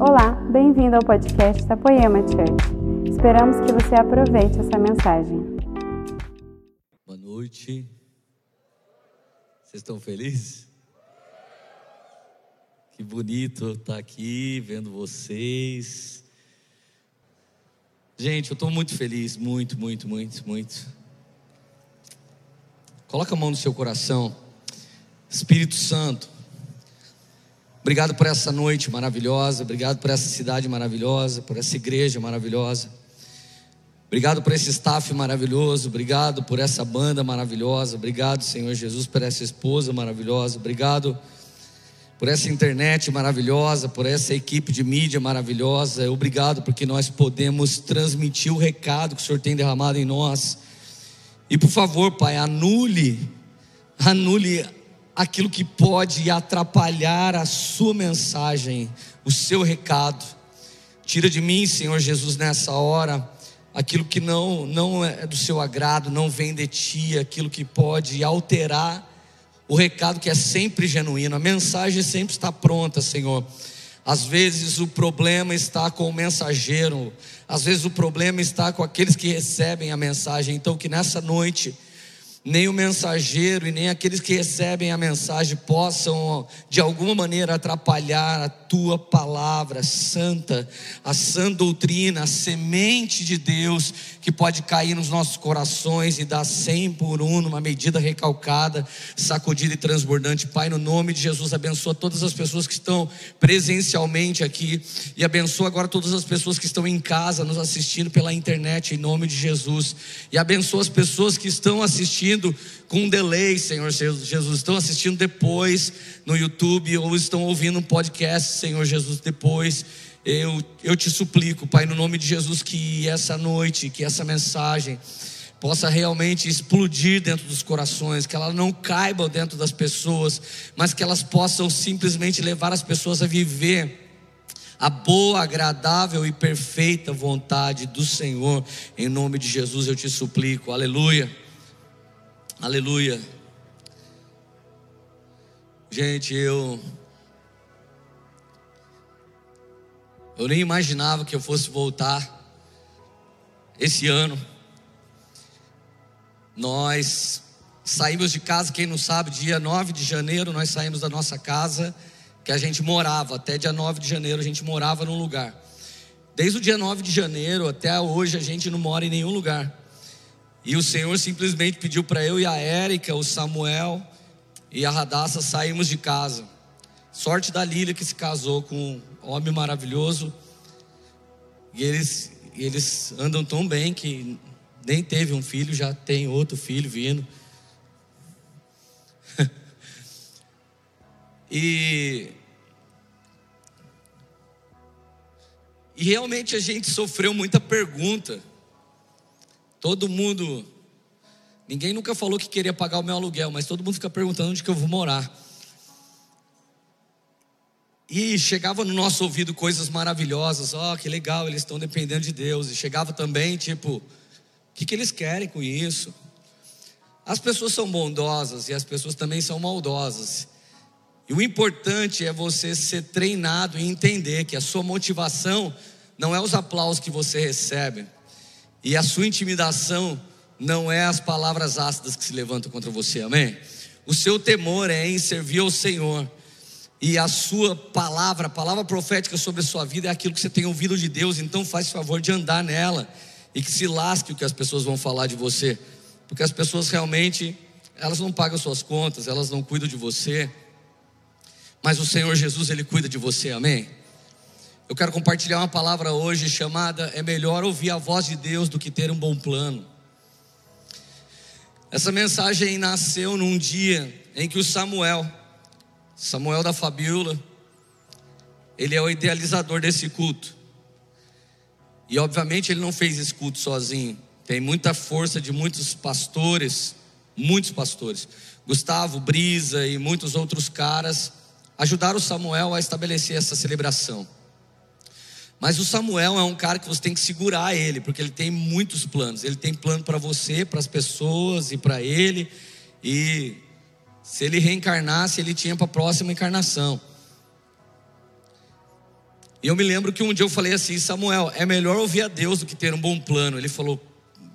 Olá, bem-vindo ao podcast da Poema Church. Esperamos que você aproveite essa mensagem. Boa noite. Vocês estão felizes? Que bonito estar aqui vendo vocês. Gente, eu estou muito feliz, muito, muito, muito, muito. Coloca a mão no seu coração. Espírito Santo, Obrigado por essa noite maravilhosa, obrigado por essa cidade maravilhosa, por essa igreja maravilhosa. Obrigado por esse staff maravilhoso, obrigado por essa banda maravilhosa, obrigado, Senhor Jesus, por essa esposa maravilhosa, obrigado por essa internet maravilhosa, por essa equipe de mídia maravilhosa. Obrigado porque nós podemos transmitir o recado que o Senhor tem derramado em nós. E por favor, Pai, anule, anule aquilo que pode atrapalhar a sua mensagem, o seu recado. Tira de mim, Senhor Jesus, nessa hora, aquilo que não, não é do seu agrado, não vem de ti, aquilo que pode alterar o recado que é sempre genuíno, a mensagem sempre está pronta, Senhor. Às vezes o problema está com o mensageiro, às vezes o problema está com aqueles que recebem a mensagem. Então, que nessa noite, nem o mensageiro e nem aqueles que recebem a mensagem possam, de alguma maneira, atrapalhar a tua palavra santa, a sã doutrina, a semente de Deus que pode cair nos nossos corações e dar cem por um numa medida recalcada, sacudida e transbordante. Pai, no nome de Jesus, abençoa todas as pessoas que estão presencialmente aqui e abençoa agora todas as pessoas que estão em casa nos assistindo pela internet, em nome de Jesus. E abençoa as pessoas que estão assistindo assistindo com delay, Senhor Jesus, estão assistindo depois no YouTube ou estão ouvindo um podcast, Senhor Jesus, depois. Eu, eu te suplico, Pai, no nome de Jesus, que essa noite, que essa mensagem possa realmente explodir dentro dos corações, que ela não caiba dentro das pessoas, mas que elas possam simplesmente levar as pessoas a viver a boa, agradável e perfeita vontade do Senhor. Em nome de Jesus eu te suplico. Aleluia. Aleluia. Gente, eu. Eu nem imaginava que eu fosse voltar esse ano. Nós saímos de casa, quem não sabe, dia 9 de janeiro nós saímos da nossa casa que a gente morava, até dia 9 de janeiro a gente morava num lugar. Desde o dia 9 de janeiro até hoje a gente não mora em nenhum lugar. E o Senhor simplesmente pediu para eu e a Érica, o Samuel e a Radassa sairmos de casa. Sorte da Lília que se casou com um homem maravilhoso. E eles, eles andam tão bem que nem teve um filho, já tem outro filho vindo. e E realmente a gente sofreu muita pergunta Todo mundo, ninguém nunca falou que queria pagar o meu aluguel, mas todo mundo fica perguntando onde que eu vou morar. E chegava no nosso ouvido coisas maravilhosas, ó, oh, que legal, eles estão dependendo de Deus. E chegava também, tipo, o que, que eles querem com isso? As pessoas são bondosas e as pessoas também são maldosas. E o importante é você ser treinado e entender que a sua motivação não é os aplausos que você recebe, e a sua intimidação não é as palavras ácidas que se levantam contra você, amém? O seu temor é em servir ao Senhor. E a sua palavra, a palavra profética sobre a sua vida é aquilo que você tem ouvido de Deus, então faz favor de andar nela e que se lasque o que as pessoas vão falar de você, porque as pessoas realmente, elas não pagam suas contas, elas não cuidam de você, mas o Senhor Jesus, Ele cuida de você, amém? Eu quero compartilhar uma palavra hoje chamada É melhor ouvir a voz de Deus do que ter um bom plano. Essa mensagem nasceu num dia em que o Samuel, Samuel da Fabiola, ele é o idealizador desse culto. E obviamente ele não fez esse culto sozinho. Tem muita força de muitos pastores, muitos pastores. Gustavo, Brisa e muitos outros caras ajudaram o Samuel a estabelecer essa celebração. Mas o Samuel é um cara que você tem que segurar ele, porque ele tem muitos planos. Ele tem plano para você, para as pessoas e para ele. E se ele reencarnasse, ele tinha para a próxima encarnação. E eu me lembro que um dia eu falei assim: Samuel, é melhor ouvir a Deus do que ter um bom plano. Ele falou: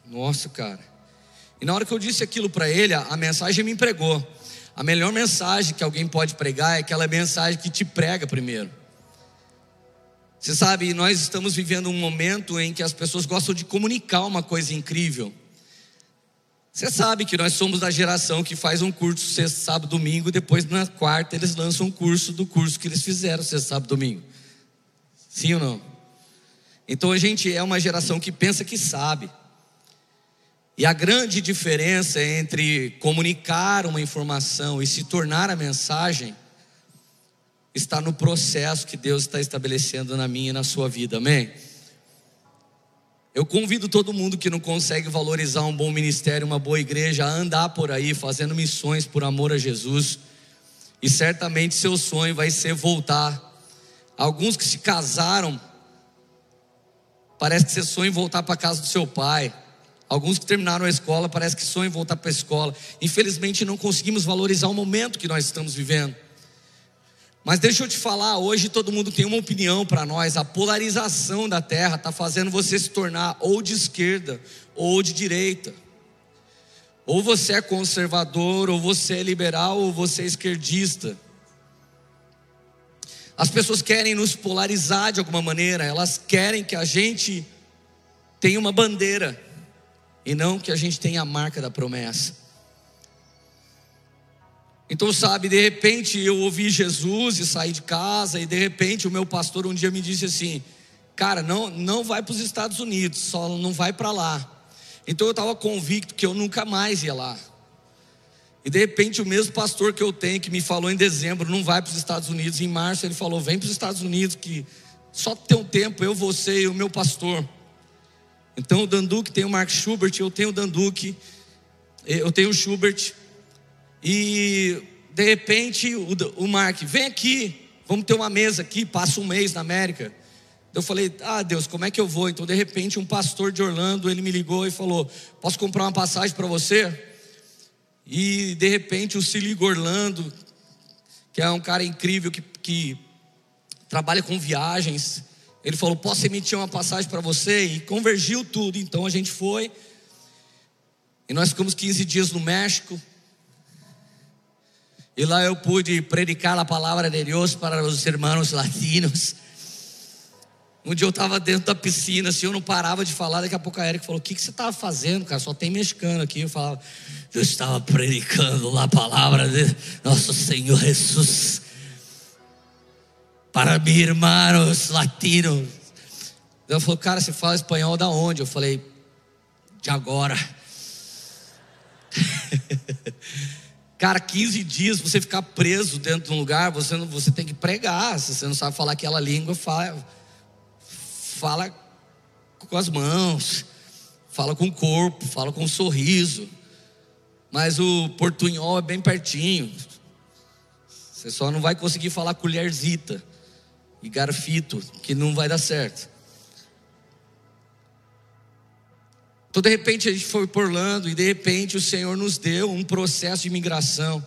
Nossa, cara. E na hora que eu disse aquilo para ele, a, mensagem me empregou. A melhor mensagem que alguém pode pregar é aquela mensagem que te prega primeiro. Você sabe, nós estamos vivendo um momento em que as pessoas gostam de comunicar uma coisa incrível. Você sabe que nós somos da geração que faz um curso sexta, sábado, domingo, depois na quarta eles lançam um curso do curso que eles fizeram sexta, sábado, domingo. Sim ou não? Então a gente é uma geração que pensa que sabe. E a grande diferença entre comunicar uma informação e se tornar a mensagem está no processo que Deus está estabelecendo na minha e na sua vida, amém? Eu convido todo mundo que não consegue valorizar um bom ministério, uma boa igreja, a andar por aí fazendo missões por amor a Jesus. E certamente seu sonho vai ser voltar. Alguns que se casaram, parece que você sonha em voltar para a casa do seu pai. Alguns que terminaram a escola, parece que sonham em voltar para a escola. Infelizmente, não conseguimos valorizar o momento que nós estamos vivendo. Mas deixa eu te falar, hoje todo mundo tem uma opinião para nós. A polarização da terra está fazendo você se tornar ou de esquerda ou de direita. Ou você é conservador, ou você é liberal, ou você é esquerdista. As pessoas querem nos polarizar de alguma maneira, elas querem que a gente tenha uma bandeira e não que a gente tenha a marca da promessa. Então, sabe, de repente eu ouvi Jesus e saí de casa, e de repente o meu pastor um dia me disse assim: Cara, não, não vai para os Estados Unidos, só não vai para lá. Então eu estava convicto que eu nunca mais ia lá. E de repente o mesmo pastor que eu tenho, que me falou em dezembro, não vai para os Estados Unidos, em março ele falou: Vem para os Estados Unidos, que só tem um tempo, eu, você e o meu pastor. Então o Danduque tem o Mark Schubert, eu tenho o Danduque, eu tenho o Schubert. E de repente o, o Mark, vem aqui, vamos ter uma mesa aqui, passa um mês na América. Eu falei, ah Deus, como é que eu vou? Então de repente um pastor de Orlando, ele me ligou e falou, posso comprar uma passagem para você? E de repente o Siligo Orlando, que é um cara incrível que, que trabalha com viagens, ele falou, posso emitir uma passagem para você? E convergiu tudo, então a gente foi. E nós ficamos 15 dias no México. E lá eu pude predicar a palavra de Deus para os irmãos latinos. Um dia eu estava dentro da piscina, assim, eu não parava de falar. Daqui a pouco a Erika falou: O que, que você estava fazendo, cara? Só tem mexicano aqui. Eu falava: Eu estava predicando a palavra de nosso Senhor Jesus para meus irmãos latinos. Ela falou: Cara, você fala espanhol da onde? Eu falei: De agora. Cara, 15 dias você ficar preso dentro de um lugar, você, não, você tem que pregar. Se você não sabe falar aquela língua, fala, fala com as mãos, fala com o corpo, fala com o sorriso. Mas o portunhol é bem pertinho. Você só não vai conseguir falar colherzita e garfito, que não vai dar certo. Então, de repente, a gente foi por Orlando e de repente o Senhor nos deu um processo de imigração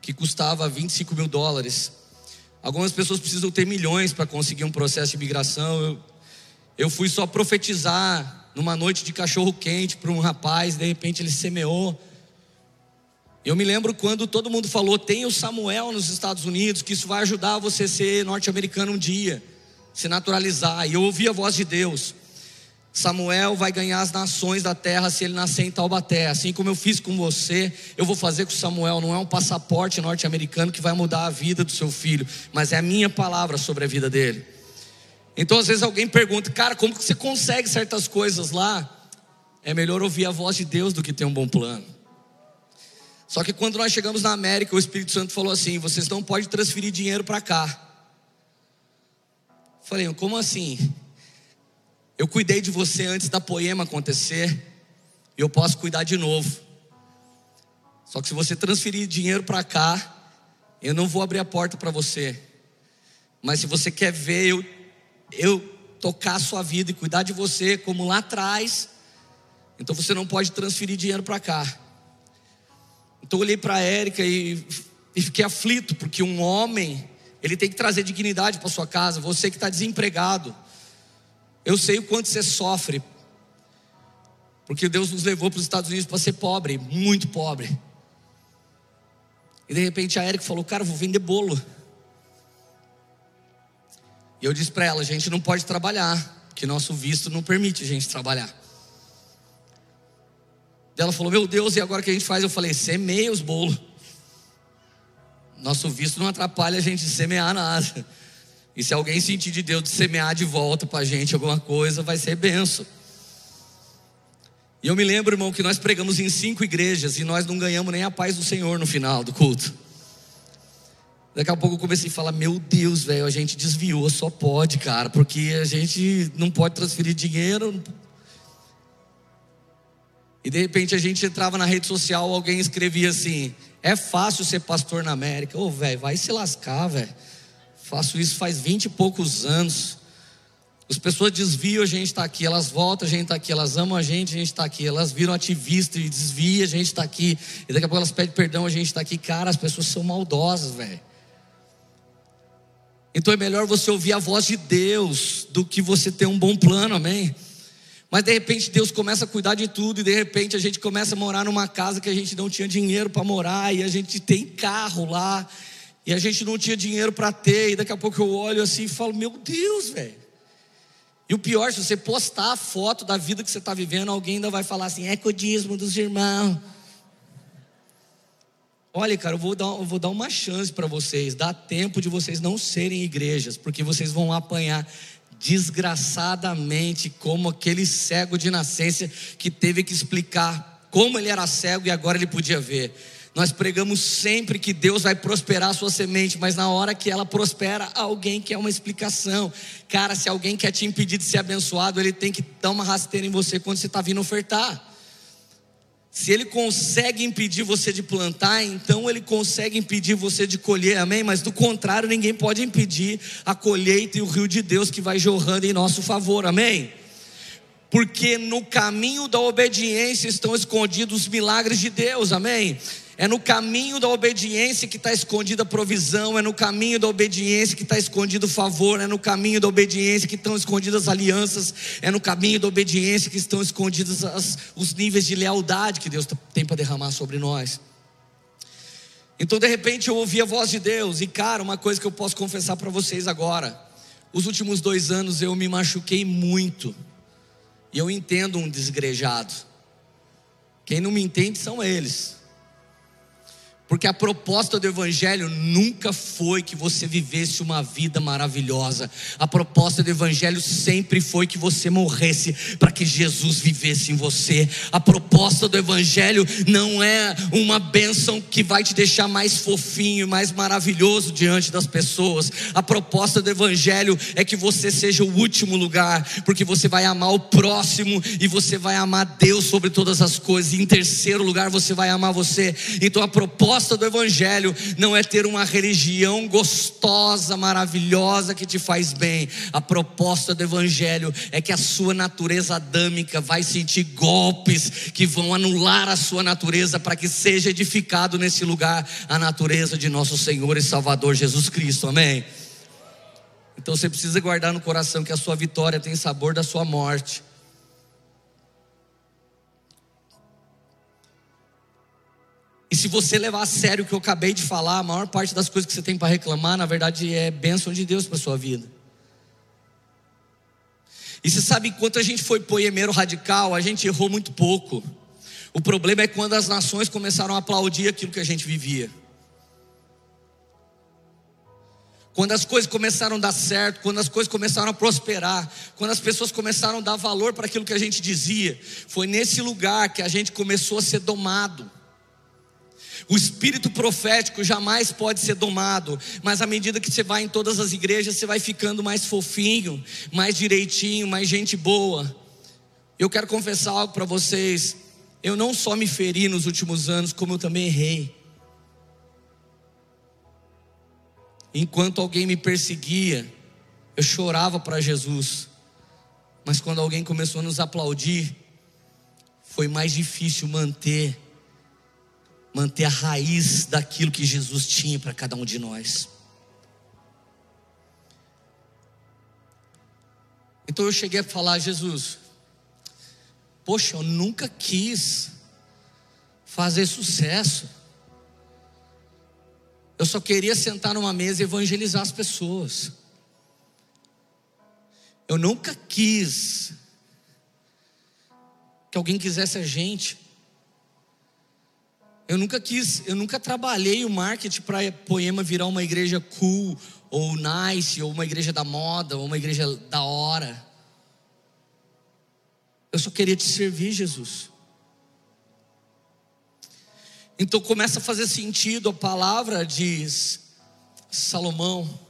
que custava 25 mil dólares. Algumas pessoas precisam ter milhões para conseguir um processo de imigração. Eu, eu fui só profetizar numa noite de cachorro quente para um rapaz, de repente ele semeou. Eu me lembro quando todo mundo falou: tem o Samuel nos Estados Unidos, que isso vai ajudar você a ser norte-americano um dia, se naturalizar. E eu ouvi a voz de Deus. Samuel vai ganhar as nações da terra se ele nascer em Taubaté. Assim como eu fiz com você, eu vou fazer com Samuel. Não é um passaporte norte-americano que vai mudar a vida do seu filho, mas é a minha palavra sobre a vida dele. Então, às vezes alguém pergunta, cara, como que você consegue certas coisas lá? É melhor ouvir a voz de Deus do que ter um bom plano. Só que quando nós chegamos na América, o Espírito Santo falou assim: vocês não podem transferir dinheiro para cá. Falei, como assim? Eu cuidei de você antes da poema acontecer, e eu posso cuidar de novo. Só que se você transferir dinheiro para cá, eu não vou abrir a porta para você. Mas se você quer ver eu, eu tocar a sua vida e cuidar de você como lá atrás, então você não pode transferir dinheiro para cá. Então eu olhei para a Érica e, e fiquei aflito, porque um homem Ele tem que trazer dignidade para sua casa. Você que está desempregado, eu sei o quanto você sofre, porque Deus nos levou para os Estados Unidos para ser pobre, muito pobre. E de repente a Eric falou: Cara, vou vender bolo. E eu disse para ela: A gente não pode trabalhar, porque nosso visto não permite a gente trabalhar. Ela falou: Meu Deus, e agora o que a gente faz? Eu falei: Semeia os bolos. Nosso visto não atrapalha a gente semear nada. E se alguém sentir de Deus de semear de volta para a gente alguma coisa, vai ser benção. E eu me lembro, irmão, que nós pregamos em cinco igrejas e nós não ganhamos nem a paz do Senhor no final do culto. Daqui a pouco eu comecei a falar: Meu Deus, velho, a gente desviou, só pode, cara, porque a gente não pode transferir dinheiro. E de repente a gente entrava na rede social, alguém escrevia assim: é fácil ser pastor na América. Ô, oh, velho, vai se lascar, velho. Faço isso faz vinte e poucos anos. As pessoas desviam, a gente está aqui, elas voltam, a gente está aqui, elas amam a gente, a gente está aqui, elas viram ativista e desvia, a gente está aqui, e daqui a pouco elas pedem perdão, a gente está aqui. Cara, as pessoas são maldosas, velho. Então é melhor você ouvir a voz de Deus do que você ter um bom plano, amém? Mas de repente Deus começa a cuidar de tudo e de repente a gente começa a morar numa casa que a gente não tinha dinheiro para morar e a gente tem carro lá e a gente não tinha dinheiro para ter e daqui a pouco eu olho assim e falo: "Meu Deus, velho". E o pior, se você postar a foto da vida que você está vivendo, alguém ainda vai falar assim: "É codismo dos irmãos". Olha, cara, eu vou dar, eu vou dar uma chance para vocês. Dá tempo de vocês não serem igrejas, porque vocês vão apanhar desgraçadamente como aquele cego de nascença que teve que explicar como ele era cego e agora ele podia ver. Nós pregamos sempre que Deus vai prosperar a sua semente, mas na hora que ela prospera, alguém quer uma explicação. Cara, se alguém quer te impedir de ser abençoado, ele tem que dar uma rasteira em você quando você está vindo ofertar. Se ele consegue impedir você de plantar, então ele consegue impedir você de colher, amém? Mas do contrário, ninguém pode impedir a colheita e o rio de Deus que vai jorrando em nosso favor, amém? Porque no caminho da obediência estão escondidos os milagres de Deus, amém? É no caminho da obediência que está escondida a provisão, é no caminho da obediência que está escondido o favor, é no caminho da obediência que estão escondidas as alianças, é no caminho da obediência que estão escondidos as, os níveis de lealdade que Deus tem para derramar sobre nós. Então, de repente, eu ouvi a voz de Deus, e cara, uma coisa que eu posso confessar para vocês agora: os últimos dois anos eu me machuquei muito, e eu entendo um desgrejado. Quem não me entende são eles. Porque a proposta do Evangelho nunca foi que você vivesse uma vida maravilhosa. A proposta do Evangelho sempre foi que você morresse para que Jesus vivesse em você. A proposta do Evangelho não é uma bênção que vai te deixar mais fofinho, mais maravilhoso diante das pessoas. A proposta do Evangelho é que você seja o último lugar, porque você vai amar o próximo e você vai amar Deus sobre todas as coisas. E em terceiro lugar, você vai amar você. Então a proposta proposta do Evangelho não é ter uma religião gostosa, maravilhosa que te faz bem. A proposta do Evangelho é que a sua natureza adâmica vai sentir golpes que vão anular a sua natureza para que seja edificado nesse lugar a natureza de nosso Senhor e Salvador Jesus Cristo. Amém. Então você precisa guardar no coração que a sua vitória tem sabor da sua morte. E se você levar a sério o que eu acabei de falar, a maior parte das coisas que você tem para reclamar, na verdade, é bênção de Deus para sua vida. E você sabe, enquanto a gente foi poemeiro radical, a gente errou muito pouco. O problema é quando as nações começaram a aplaudir aquilo que a gente vivia. Quando as coisas começaram a dar certo, quando as coisas começaram a prosperar, quando as pessoas começaram a dar valor para aquilo que a gente dizia, foi nesse lugar que a gente começou a ser domado. O espírito profético jamais pode ser domado, mas à medida que você vai em todas as igrejas, você vai ficando mais fofinho, mais direitinho, mais gente boa. Eu quero confessar algo para vocês. Eu não só me feri nos últimos anos, como eu também errei. Enquanto alguém me perseguia, eu chorava para Jesus. Mas quando alguém começou a nos aplaudir, foi mais difícil manter manter a raiz daquilo que Jesus tinha para cada um de nós. Então eu cheguei a falar, Jesus, poxa, eu nunca quis fazer sucesso. Eu só queria sentar numa mesa e evangelizar as pessoas. Eu nunca quis que alguém quisesse a gente. Eu nunca quis, eu nunca trabalhei o marketing para Poema virar uma igreja cool, ou nice, ou uma igreja da moda, ou uma igreja da hora. Eu só queria te servir, Jesus. Então começa a fazer sentido a palavra diz Salomão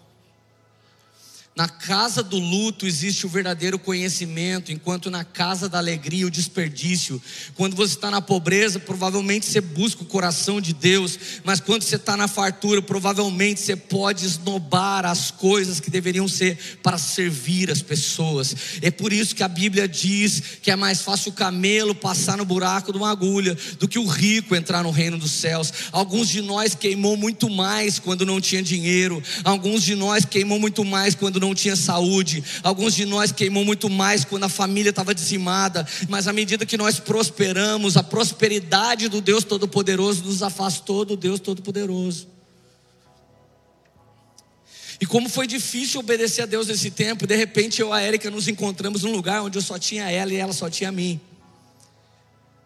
na casa do luto existe o verdadeiro conhecimento, enquanto na casa da alegria o desperdício. Quando você está na pobreza, provavelmente você busca o coração de Deus, mas quando você está na fartura, provavelmente você pode esnobar as coisas que deveriam ser para servir as pessoas. É por isso que a Bíblia diz que é mais fácil o camelo passar no buraco de uma agulha do que o rico entrar no reino dos céus. Alguns de nós queimou muito mais quando não tinha dinheiro, alguns de nós queimou muito mais quando não tinha saúde. Alguns de nós queimou muito mais quando a família estava dizimada. Mas à medida que nós prosperamos, a prosperidade do Deus Todo-Poderoso nos afastou do Deus Todo-Poderoso. E como foi difícil obedecer a Deus nesse tempo, de repente eu e a Érica nos encontramos num lugar onde eu só tinha ela e ela só tinha mim.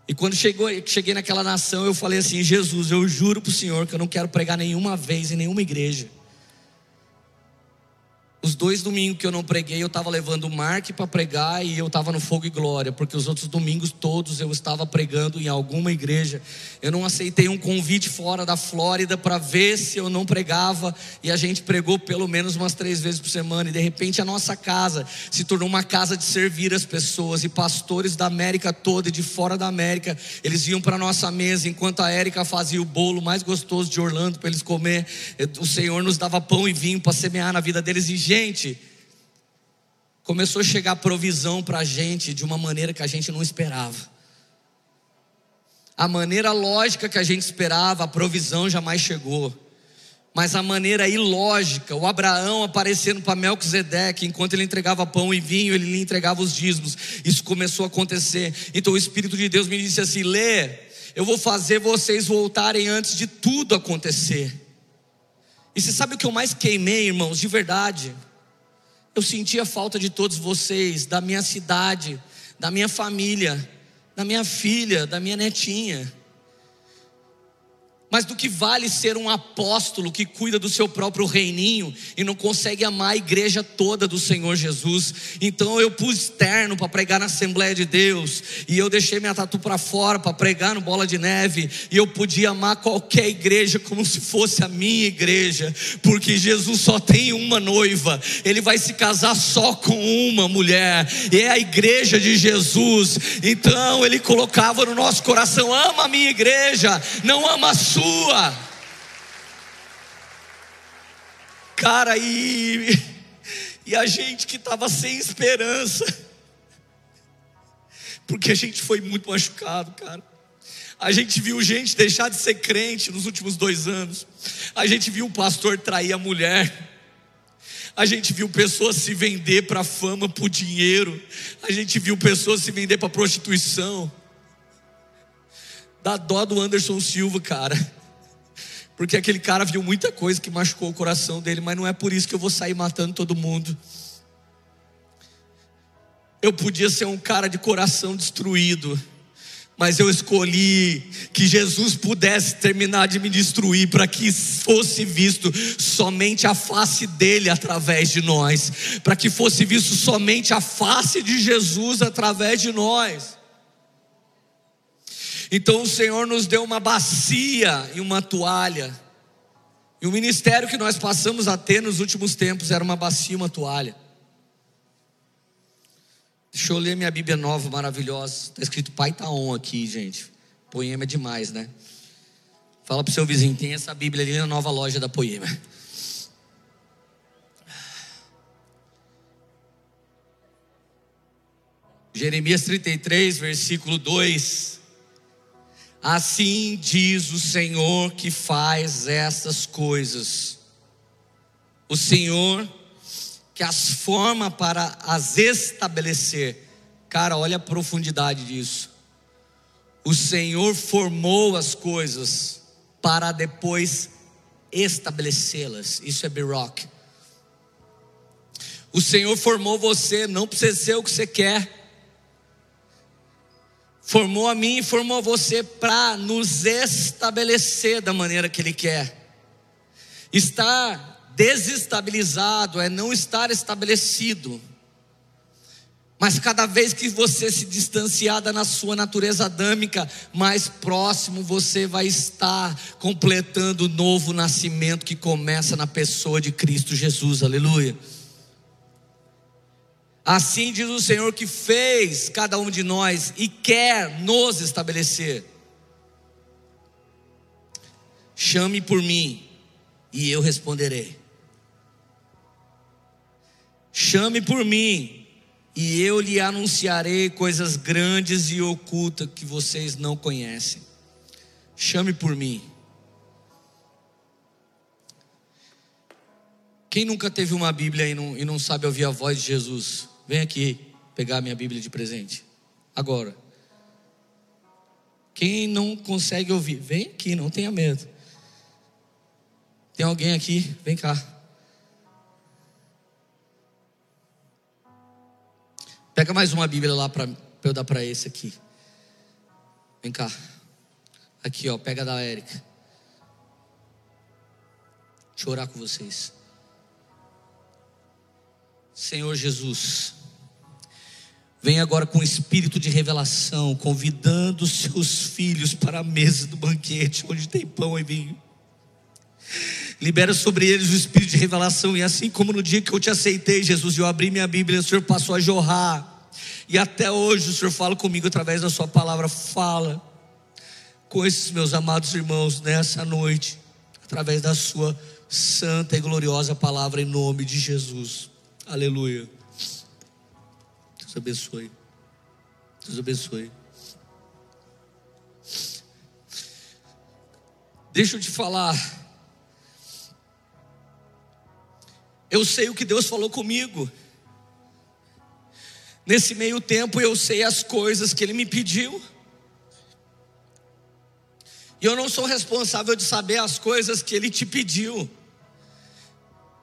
E quando chegou, cheguei naquela nação, eu falei assim: Jesus, eu juro para o Senhor que eu não quero pregar nenhuma vez em nenhuma igreja. Os dois domingos que eu não preguei, eu estava levando o Mark para pregar e eu estava no Fogo e Glória, porque os outros domingos todos eu estava pregando em alguma igreja. Eu não aceitei um convite fora da Flórida para ver se eu não pregava e a gente pregou pelo menos umas três vezes por semana. E de repente a nossa casa se tornou uma casa de servir as pessoas e pastores da América toda e de fora da América eles iam para nossa mesa enquanto a Érica fazia o bolo mais gostoso de Orlando para eles comer. O Senhor nos dava pão e vinho para semear na vida deles e gente, começou a chegar provisão para a gente de uma maneira que a gente não esperava. A maneira lógica que a gente esperava, a provisão jamais chegou. Mas a maneira ilógica, o Abraão aparecendo para Melquisedeque, enquanto ele entregava pão e vinho, ele lhe entregava os dízimos. Isso começou a acontecer. Então o Espírito de Deus me disse assim: Lê, eu vou fazer vocês voltarem antes de tudo acontecer. E você sabe o que eu mais queimei, irmãos, de verdade? Eu senti a falta de todos vocês, da minha cidade, da minha família, da minha filha, da minha netinha. Mas do que vale ser um apóstolo que cuida do seu próprio reininho e não consegue amar a igreja toda do Senhor Jesus? Então eu pus terno para pregar na Assembleia de Deus, e eu deixei minha tatu para fora para pregar no Bola de Neve, e eu podia amar qualquer igreja como se fosse a minha igreja, porque Jesus só tem uma noiva, ele vai se casar só com uma mulher, e é a igreja de Jesus. Então ele colocava no nosso coração: ama a minha igreja, não ama a sua. Cara, e, e a gente que estava sem esperança, porque a gente foi muito machucado, cara. A gente viu gente deixar de ser crente nos últimos dois anos. A gente viu o pastor trair a mulher. A gente viu pessoas se vender para fama, por dinheiro. A gente viu pessoas se vender para prostituição. Dá dó do Anderson Silva, cara. Porque aquele cara viu muita coisa que machucou o coração dele, mas não é por isso que eu vou sair matando todo mundo. Eu podia ser um cara de coração destruído, mas eu escolhi que Jesus pudesse terminar de me destruir para que fosse visto somente a face dele através de nós, para que fosse visto somente a face de Jesus através de nós. Então o Senhor nos deu uma bacia e uma toalha. E o ministério que nós passamos a ter nos últimos tempos era uma bacia e uma toalha. Deixa eu ler minha Bíblia nova, maravilhosa. Está escrito Pai Taon aqui, gente. Poema é demais, né? Fala para o seu vizinho, tem essa Bíblia ali na nova loja da Poema. Jeremias 33, versículo 2. Assim diz o Senhor que faz essas coisas. O Senhor que as forma para as estabelecer. Cara, olha a profundidade disso. O Senhor formou as coisas para depois estabelecê-las. Isso é Biroc. O Senhor formou você, não precisa ser o que você quer. Formou a mim e formou você para nos estabelecer da maneira que Ele quer. Estar desestabilizado é não estar estabelecido. Mas cada vez que você se distanciar da sua natureza adâmica, mais próximo você vai estar completando o novo nascimento que começa na pessoa de Cristo Jesus. Aleluia. Assim diz o Senhor que fez cada um de nós e quer nos estabelecer. Chame por mim e eu responderei. Chame por mim e eu lhe anunciarei coisas grandes e ocultas que vocês não conhecem. Chame por mim. Quem nunca teve uma Bíblia e não, e não sabe ouvir a voz de Jesus? Vem aqui pegar minha Bíblia de presente. Agora. Quem não consegue ouvir, vem aqui, não tenha medo. Tem alguém aqui? Vem cá. Pega mais uma Bíblia lá para eu dar para esse aqui. Vem cá. Aqui, ó, pega da Érica. Deixa eu orar com vocês. Senhor Jesus, vem agora com espírito de revelação, convidando seus filhos para a mesa do banquete, onde tem pão e vinho. Libera sobre eles o espírito de revelação, e assim como no dia que eu te aceitei, Jesus, eu abri minha Bíblia, o Senhor passou a jorrar, e até hoje o Senhor fala comigo através da Sua palavra. Fala com esses meus amados irmãos nessa noite, através da Sua santa e gloriosa palavra, em nome de Jesus. Aleluia. Deus abençoe. Deus abençoe. Deixa eu te falar. Eu sei o que Deus falou comigo. Nesse meio tempo eu sei as coisas que Ele me pediu. E eu não sou responsável de saber as coisas que Ele te pediu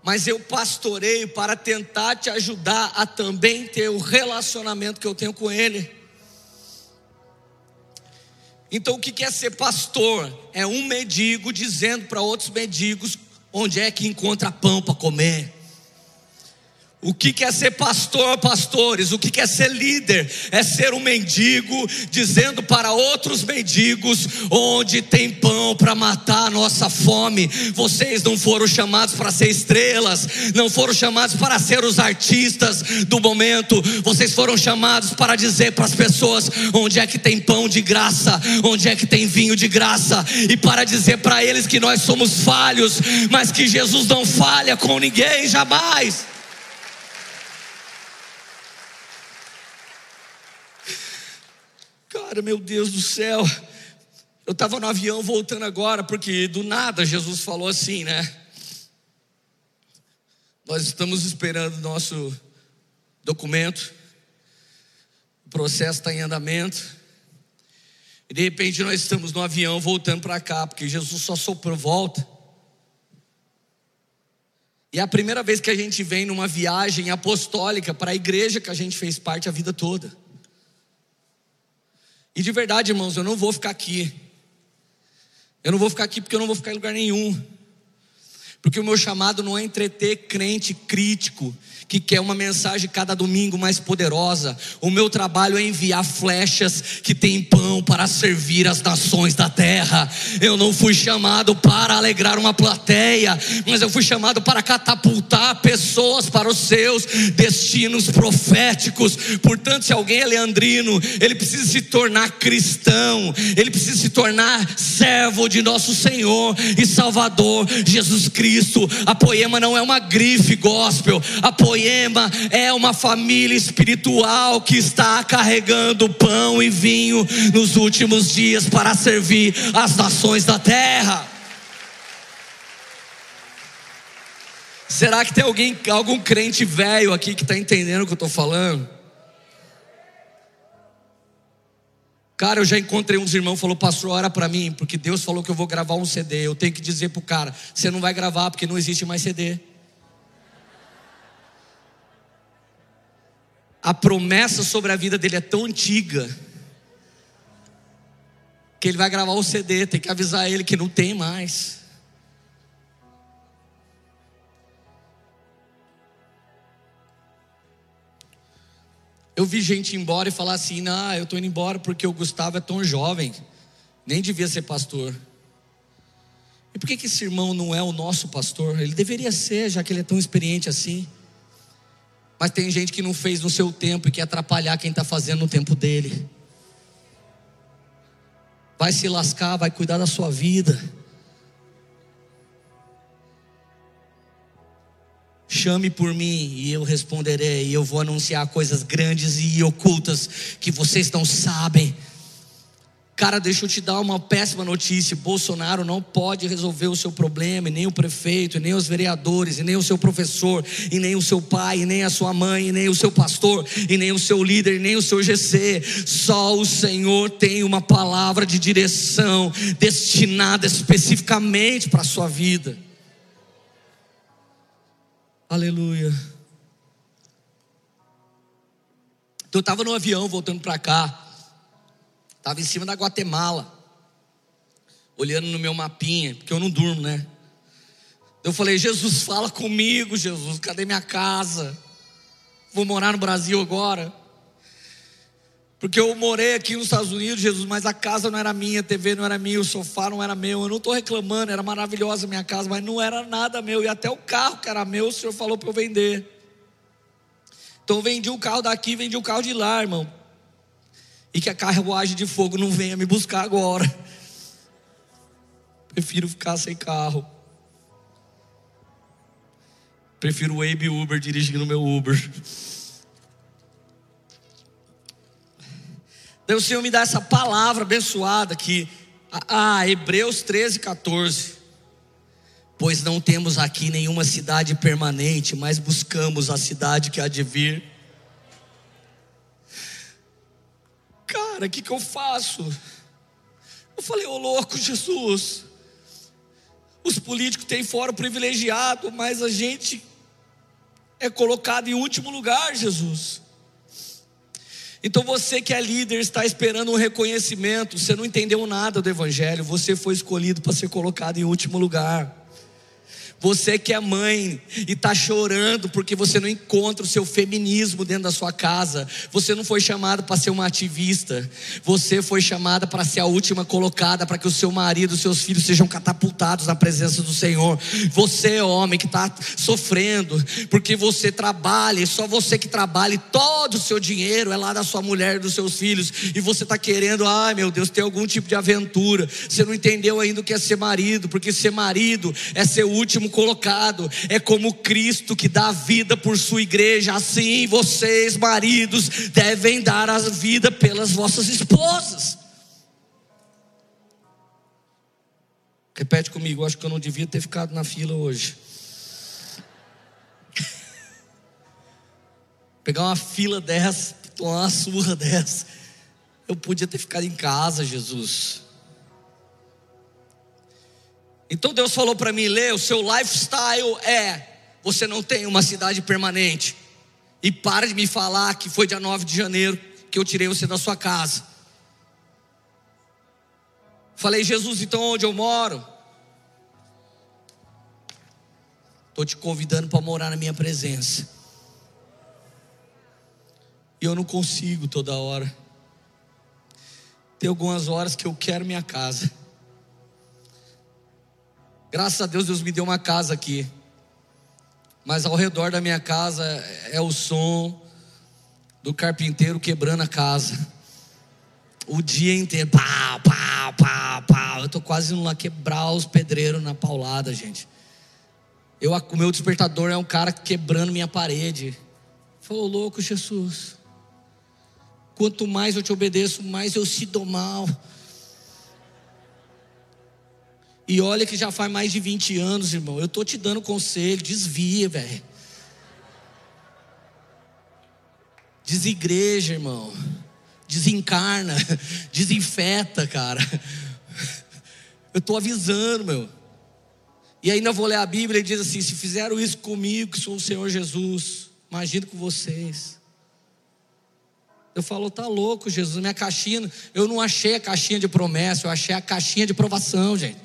mas eu pastoreio para tentar te ajudar a também ter o relacionamento que eu tenho com Ele. Então, o que é ser pastor? É um mendigo dizendo para outros mendigos onde é que encontra pão para comer. O que é ser pastor, pastores? O que é ser líder? É ser um mendigo dizendo para outros mendigos onde tem pão para matar a nossa fome. Vocês não foram chamados para ser estrelas, não foram chamados para ser os artistas do momento. Vocês foram chamados para dizer para as pessoas onde é que tem pão de graça, onde é que tem vinho de graça e para dizer para eles que nós somos falhos, mas que Jesus não falha com ninguém jamais. Cara, meu Deus do céu. Eu estava no avião voltando agora, porque do nada Jesus falou assim, né? Nós estamos esperando o nosso documento, o processo está em andamento, e de repente nós estamos no avião voltando para cá, porque Jesus só soprou volta. E é a primeira vez que a gente vem numa viagem apostólica para a igreja que a gente fez parte a vida toda. E de verdade, irmãos, eu não vou ficar aqui. Eu não vou ficar aqui porque eu não vou ficar em lugar nenhum. Porque o meu chamado não é entreter crente crítico, que quer uma mensagem cada domingo mais poderosa. O meu trabalho é enviar flechas que têm pão para servir as nações da terra. Eu não fui chamado para alegrar uma plateia, mas eu fui chamado para catapultar pessoas para os seus destinos proféticos. Portanto, se alguém é leandrino, ele precisa se tornar cristão, ele precisa se tornar servo de nosso Senhor e Salvador Jesus Cristo. A poema não é uma grife gospel, a poema Poema é uma família espiritual que está carregando pão e vinho nos últimos dias para servir as nações da terra. Será que tem alguém, algum crente velho aqui que está entendendo o que eu estou falando? Cara, eu já encontrei uns irmãos falou, pastor, ora para mim, porque Deus falou que eu vou gravar um CD. Eu tenho que dizer pro cara, você não vai gravar porque não existe mais CD. A promessa sobre a vida dele é tão antiga que ele vai gravar o CD, tem que avisar ele que não tem mais. Eu vi gente ir embora e falar assim: não, eu estou indo embora porque o Gustavo é tão jovem, nem devia ser pastor. E por que, que esse irmão não é o nosso pastor? Ele deveria ser, já que ele é tão experiente assim. Mas tem gente que não fez no seu tempo e quer atrapalhar quem está fazendo no tempo dele. Vai se lascar, vai cuidar da sua vida. Chame por mim e eu responderei, e eu vou anunciar coisas grandes e ocultas que vocês não sabem. Cara, deixa eu te dar uma péssima notícia: Bolsonaro não pode resolver o seu problema, e nem o prefeito, e nem os vereadores, e nem o seu professor, e nem o seu pai, e nem a sua mãe, e nem o seu pastor, e nem o seu líder, e nem o seu GC. Só o Senhor tem uma palavra de direção destinada especificamente para a sua vida. Aleluia. Então eu estava no avião voltando para cá, estava em cima da Guatemala, olhando no meu mapinha, porque eu não durmo, né? Eu falei, Jesus, fala comigo, Jesus, cadê minha casa? Vou morar no Brasil agora. Porque eu morei aqui nos Estados Unidos, Jesus, mas a casa não era minha, a TV não era minha, o sofá não era meu. Eu não estou reclamando, era maravilhosa a minha casa, mas não era nada meu. E até o carro que era meu, o Senhor falou para eu vender. Então eu vendi o carro daqui, vendi o carro de lá, irmão. E que a carruagem de fogo não venha me buscar agora. Prefiro ficar sem carro. Prefiro o Abe Uber dirigindo meu Uber. Daí o Senhor me dá essa palavra abençoada aqui. Ah, Hebreus 13, 14. Pois não temos aqui nenhuma cidade permanente, mas buscamos a cidade que há de vir. Cara, o que, que eu faço? Eu falei, ô louco, Jesus. Os políticos têm fora privilegiado, mas a gente é colocado em último lugar, Jesus. Então você que é líder está esperando um reconhecimento, você não entendeu nada do Evangelho, você foi escolhido para ser colocado em último lugar. Você que é mãe e está chorando porque você não encontra o seu feminismo dentro da sua casa. Você não foi chamado para ser uma ativista. Você foi chamada para ser a última colocada para que o seu marido, os seus filhos sejam catapultados na presença do Senhor. Você, homem, que está sofrendo porque você trabalha só você que trabalha todo o seu dinheiro é lá da sua mulher dos seus filhos. E você está querendo, ai meu Deus, ter algum tipo de aventura. Você não entendeu ainda o que é ser marido, porque ser marido é ser o último colocado. É como Cristo que dá vida por sua igreja. Assim vocês, maridos, devem dar a vida pelas vossas esposas. Repete comigo, acho que eu não devia ter ficado na fila hoje. Pegar uma fila dessa, tomar uma surra dessa. Eu podia ter ficado em casa, Jesus. Então Deus falou para mim, Lê, o seu lifestyle é: você não tem uma cidade permanente. E para de me falar que foi dia 9 de janeiro que eu tirei você da sua casa. Falei, Jesus, então onde eu moro? Estou te convidando para morar na minha presença. E eu não consigo toda hora. Tem algumas horas que eu quero minha casa. Graças a Deus, Deus me deu uma casa aqui. Mas ao redor da minha casa é o som do carpinteiro quebrando a casa. O dia inteiro, pá, pá, pá, pá. Eu tô quase indo lá quebrar os pedreiros na paulada, gente. Eu, o meu despertador é um cara quebrando minha parede. Falou, louco, Jesus. Quanto mais eu te obedeço, mais eu se dou mal. E olha que já faz mais de 20 anos, irmão. Eu tô te dando conselho, desvia, velho. Desigreja, irmão. Desencarna, desinfeta, cara. Eu tô avisando, meu. E ainda vou ler a Bíblia e diz assim: se fizeram isso comigo, que sou o Senhor Jesus, imagino com vocês. Eu falo, tá louco, Jesus, minha caixinha, eu não achei a caixinha de promessa, eu achei a caixinha de provação, gente.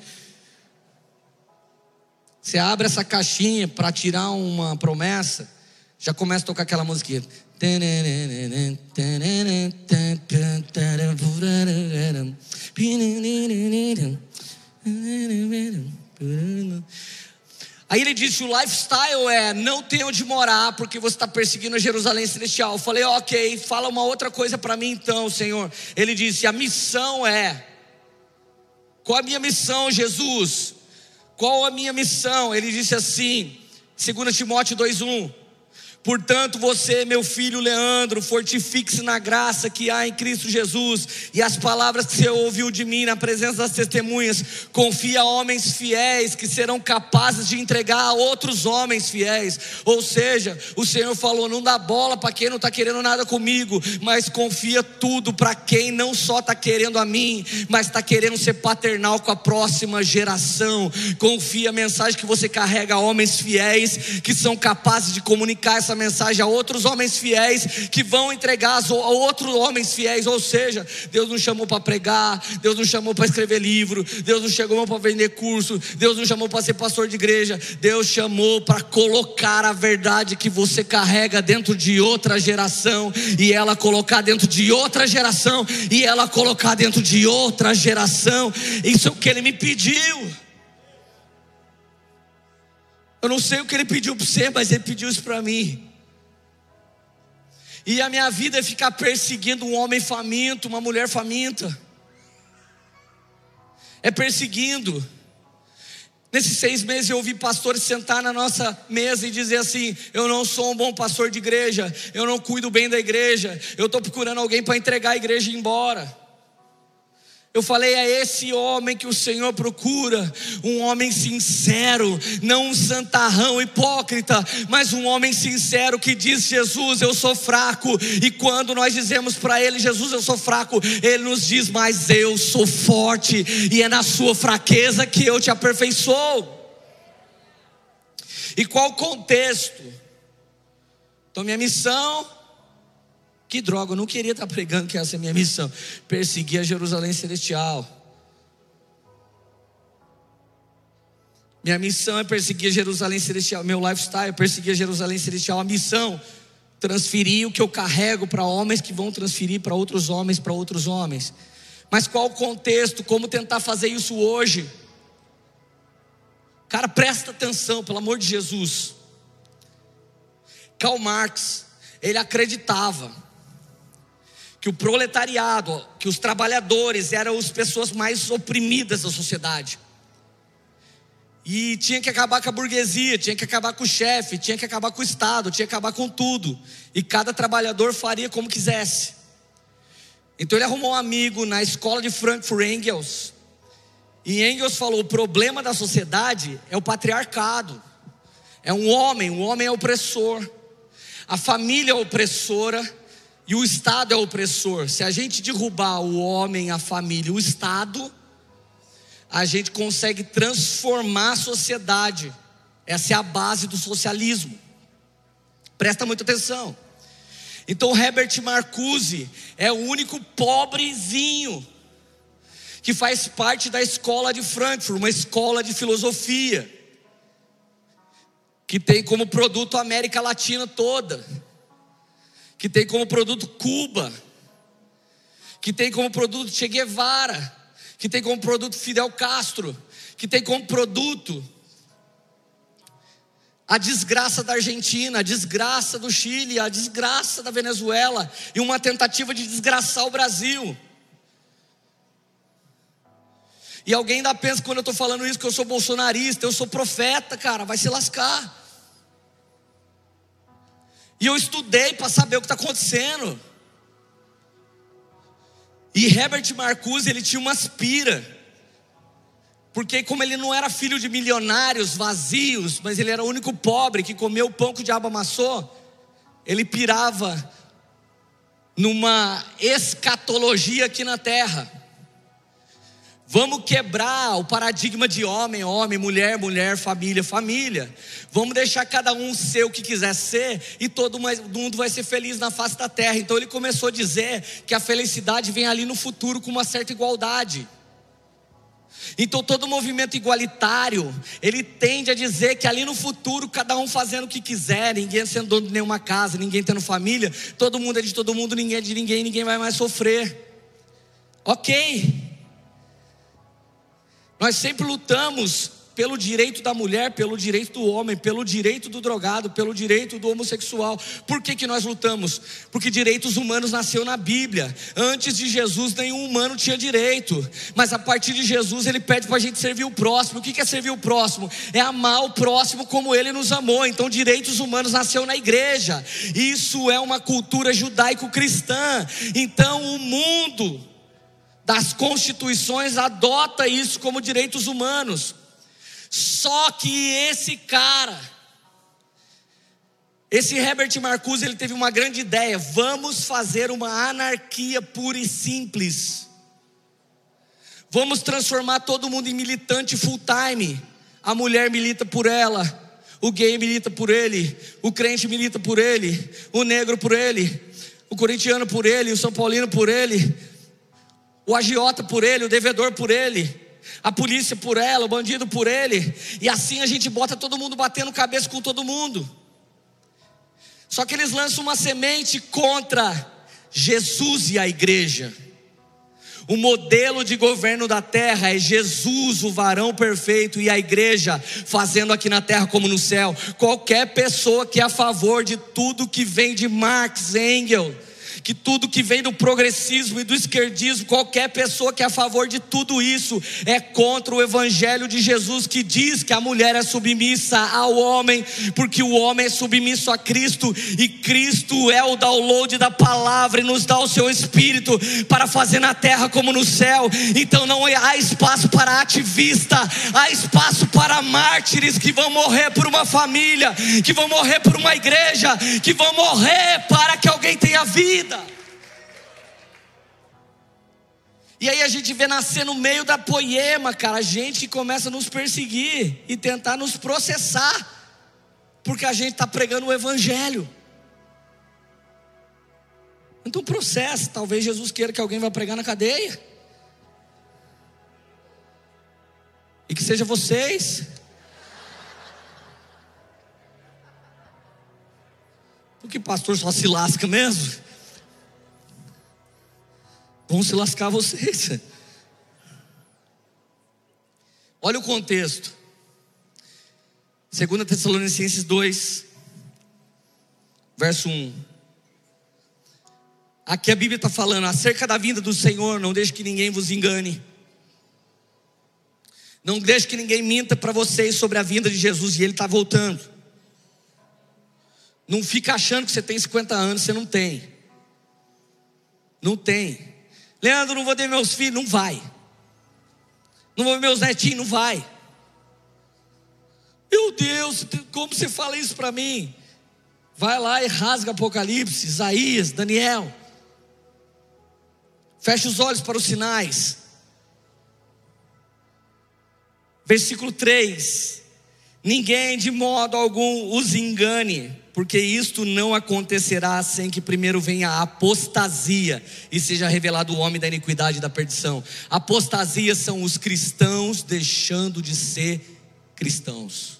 Você abre essa caixinha para tirar uma promessa, já começa a tocar aquela musiquinha. Aí ele disse: o lifestyle é não ter onde morar, porque você está perseguindo a Jerusalém Celestial. Eu falei: ok, fala uma outra coisa para mim então, Senhor. Ele disse: a missão é. Qual a minha missão, Jesus? Qual a minha missão? Ele disse assim, 2 Timóteo 2,1. Portanto, você, meu filho Leandro, fortifique-se na graça que há em Cristo Jesus e as palavras que você ouviu de mim na presença das testemunhas. Confia a homens fiéis que serão capazes de entregar a outros homens fiéis. Ou seja, o Senhor falou: não dá bola para quem não está querendo nada comigo, mas confia tudo para quem não só está querendo a mim, mas está querendo ser paternal com a próxima geração. Confia a mensagem que você carrega a homens fiéis que são capazes de comunicar essa essa mensagem a outros homens fiéis que vão entregar a outros homens fiéis. Ou seja, Deus nos chamou para pregar, Deus nos chamou para escrever livro, Deus nos chamou para vender curso, Deus nos chamou para ser pastor de igreja, Deus chamou para colocar a verdade que você carrega dentro de outra geração e ela colocar dentro de outra geração e ela colocar dentro de outra geração. Isso é o que ele me pediu. Eu não sei o que ele pediu para você, mas ele pediu isso para mim. E a minha vida é ficar perseguindo um homem faminto, uma mulher faminta. É perseguindo. Nesses seis meses eu ouvi pastores sentar na nossa mesa e dizer assim: Eu não sou um bom pastor de igreja, eu não cuido bem da igreja, eu estou procurando alguém para entregar a igreja e ir embora. Eu falei, é esse homem que o Senhor procura, um homem sincero, não um santarrão hipócrita, mas um homem sincero que diz: Jesus, eu sou fraco, e quando nós dizemos para ele, Jesus, eu sou fraco, ele nos diz, mas eu sou forte, e é na sua fraqueza que eu te aperfeiçoo. E qual o contexto? Então, minha missão que droga, eu não queria estar pregando que essa é a minha missão. Perseguir a Jerusalém Celestial. Minha missão é perseguir a Jerusalém Celestial. Meu lifestyle é perseguir a Jerusalém Celestial. A missão, transferir o que eu carrego para homens que vão transferir para outros homens, para outros homens. Mas qual o contexto? Como tentar fazer isso hoje? Cara, presta atenção, pelo amor de Jesus. Karl Marx, ele acreditava que o proletariado, que os trabalhadores eram as pessoas mais oprimidas da sociedade. E tinha que acabar com a burguesia, tinha que acabar com o chefe, tinha que acabar com o Estado, tinha que acabar com tudo. E cada trabalhador faria como quisesse. Então ele arrumou um amigo na escola de Frankfurt Engels. E Engels falou: o problema da sociedade é o patriarcado. É um homem, o um homem é opressor. A família é opressora e o Estado é opressor. Se a gente derrubar o homem, a família, o Estado, a gente consegue transformar a sociedade. Essa é a base do socialismo. Presta muita atenção. Então, Herbert Marcuse é o único pobrezinho que faz parte da escola de Frankfurt, uma escola de filosofia, que tem como produto a América Latina toda que tem como produto Cuba, que tem como produto Che Guevara, que tem como produto Fidel Castro, que tem como produto a desgraça da Argentina, a desgraça do Chile, a desgraça da Venezuela e uma tentativa de desgraçar o Brasil. E alguém ainda pensa quando eu estou falando isso que eu sou bolsonarista, eu sou profeta, cara, vai se lascar. E eu estudei para saber o que está acontecendo. E Herbert Marcuse, ele tinha uma aspira Porque, como ele não era filho de milionários vazios, mas ele era o único pobre que comeu o pão que o diabo amassou, ele pirava numa escatologia aqui na terra. Vamos quebrar o paradigma de homem, homem, mulher, mulher, família, família. Vamos deixar cada um ser o que quiser ser e todo mundo vai ser feliz na face da terra. Então ele começou a dizer que a felicidade vem ali no futuro com uma certa igualdade. Então todo movimento igualitário, ele tende a dizer que ali no futuro, cada um fazendo o que quiser, ninguém sendo dono de nenhuma casa, ninguém tendo família, todo mundo é de todo mundo, ninguém é de ninguém, ninguém vai mais sofrer. Ok. Nós sempre lutamos pelo direito da mulher, pelo direito do homem, pelo direito do drogado, pelo direito do homossexual. Por que, que nós lutamos? Porque direitos humanos nasceu na Bíblia. Antes de Jesus, nenhum humano tinha direito. Mas a partir de Jesus, ele pede para a gente servir o próximo. O que, que é servir o próximo? É amar o próximo como ele nos amou. Então, direitos humanos nasceu na igreja. Isso é uma cultura judaico-cristã. Então, o mundo das constituições adota isso como direitos humanos. Só que esse cara, esse Herbert Marcuse, ele teve uma grande ideia: vamos fazer uma anarquia pura e simples. Vamos transformar todo mundo em militante full time. A mulher milita por ela, o gay milita por ele, o crente milita por ele, o negro por ele, o corintiano por ele, o são paulino por ele, o agiota por ele, o devedor por ele, a polícia por ela, o bandido por ele, e assim a gente bota todo mundo batendo cabeça com todo mundo. Só que eles lançam uma semente contra Jesus e a igreja. O modelo de governo da terra é Jesus, o varão perfeito, e a igreja fazendo aqui na terra como no céu. Qualquer pessoa que é a favor de tudo que vem de Marx, Engels, que tudo que vem do progressismo e do esquerdismo, qualquer pessoa que é a favor de tudo isso, é contra o evangelho de Jesus que diz que a mulher é submissa ao homem, porque o homem é submisso a Cristo e Cristo é o download da palavra e nos dá o seu espírito para fazer na terra como no céu. Então não há espaço para ativista, há espaço para mártires que vão morrer por uma família, que vão morrer por uma igreja, que vão morrer para que alguém tenha vida E aí a gente vê nascer no meio da poema, cara, gente que começa a nos perseguir e tentar nos processar, porque a gente está pregando o Evangelho. Então processa, talvez Jesus queira que alguém vá pregar na cadeia. E que seja vocês. Porque pastor só se lasca mesmo. Vão se lascar vocês. Olha o contexto. 2 Tessalonicenses 2, verso 1. Aqui a Bíblia está falando acerca da vinda do Senhor, não deixe que ninguém vos engane. Não deixe que ninguém minta para vocês sobre a vinda de Jesus e Ele está voltando. Não fica achando que você tem 50 anos, você não tem. Não tem. Leandro, não vou ver meus filhos, não vai. Não vou ver meus netinhos, não vai. Meu Deus, como você fala isso para mim? Vai lá e rasga Apocalipse, Isaías, Daniel. Fecha os olhos para os sinais. Versículo 3: Ninguém de modo algum os engane porque isto não acontecerá sem que primeiro venha a apostasia e seja revelado o homem da iniquidade e da perdição. Apostasia são os cristãos deixando de ser cristãos.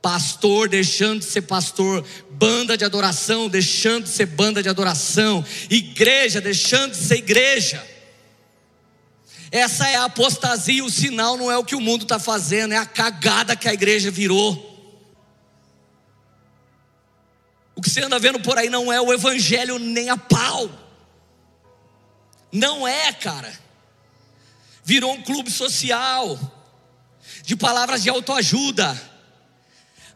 Pastor deixando de ser pastor, banda de adoração deixando de ser banda de adoração, igreja deixando de ser igreja. Essa é a apostasia, o sinal não é o que o mundo está fazendo, é a cagada que a igreja virou. O que você anda vendo por aí não é o evangelho nem a pau. Não é, cara. Virou um clube social de palavras de autoajuda.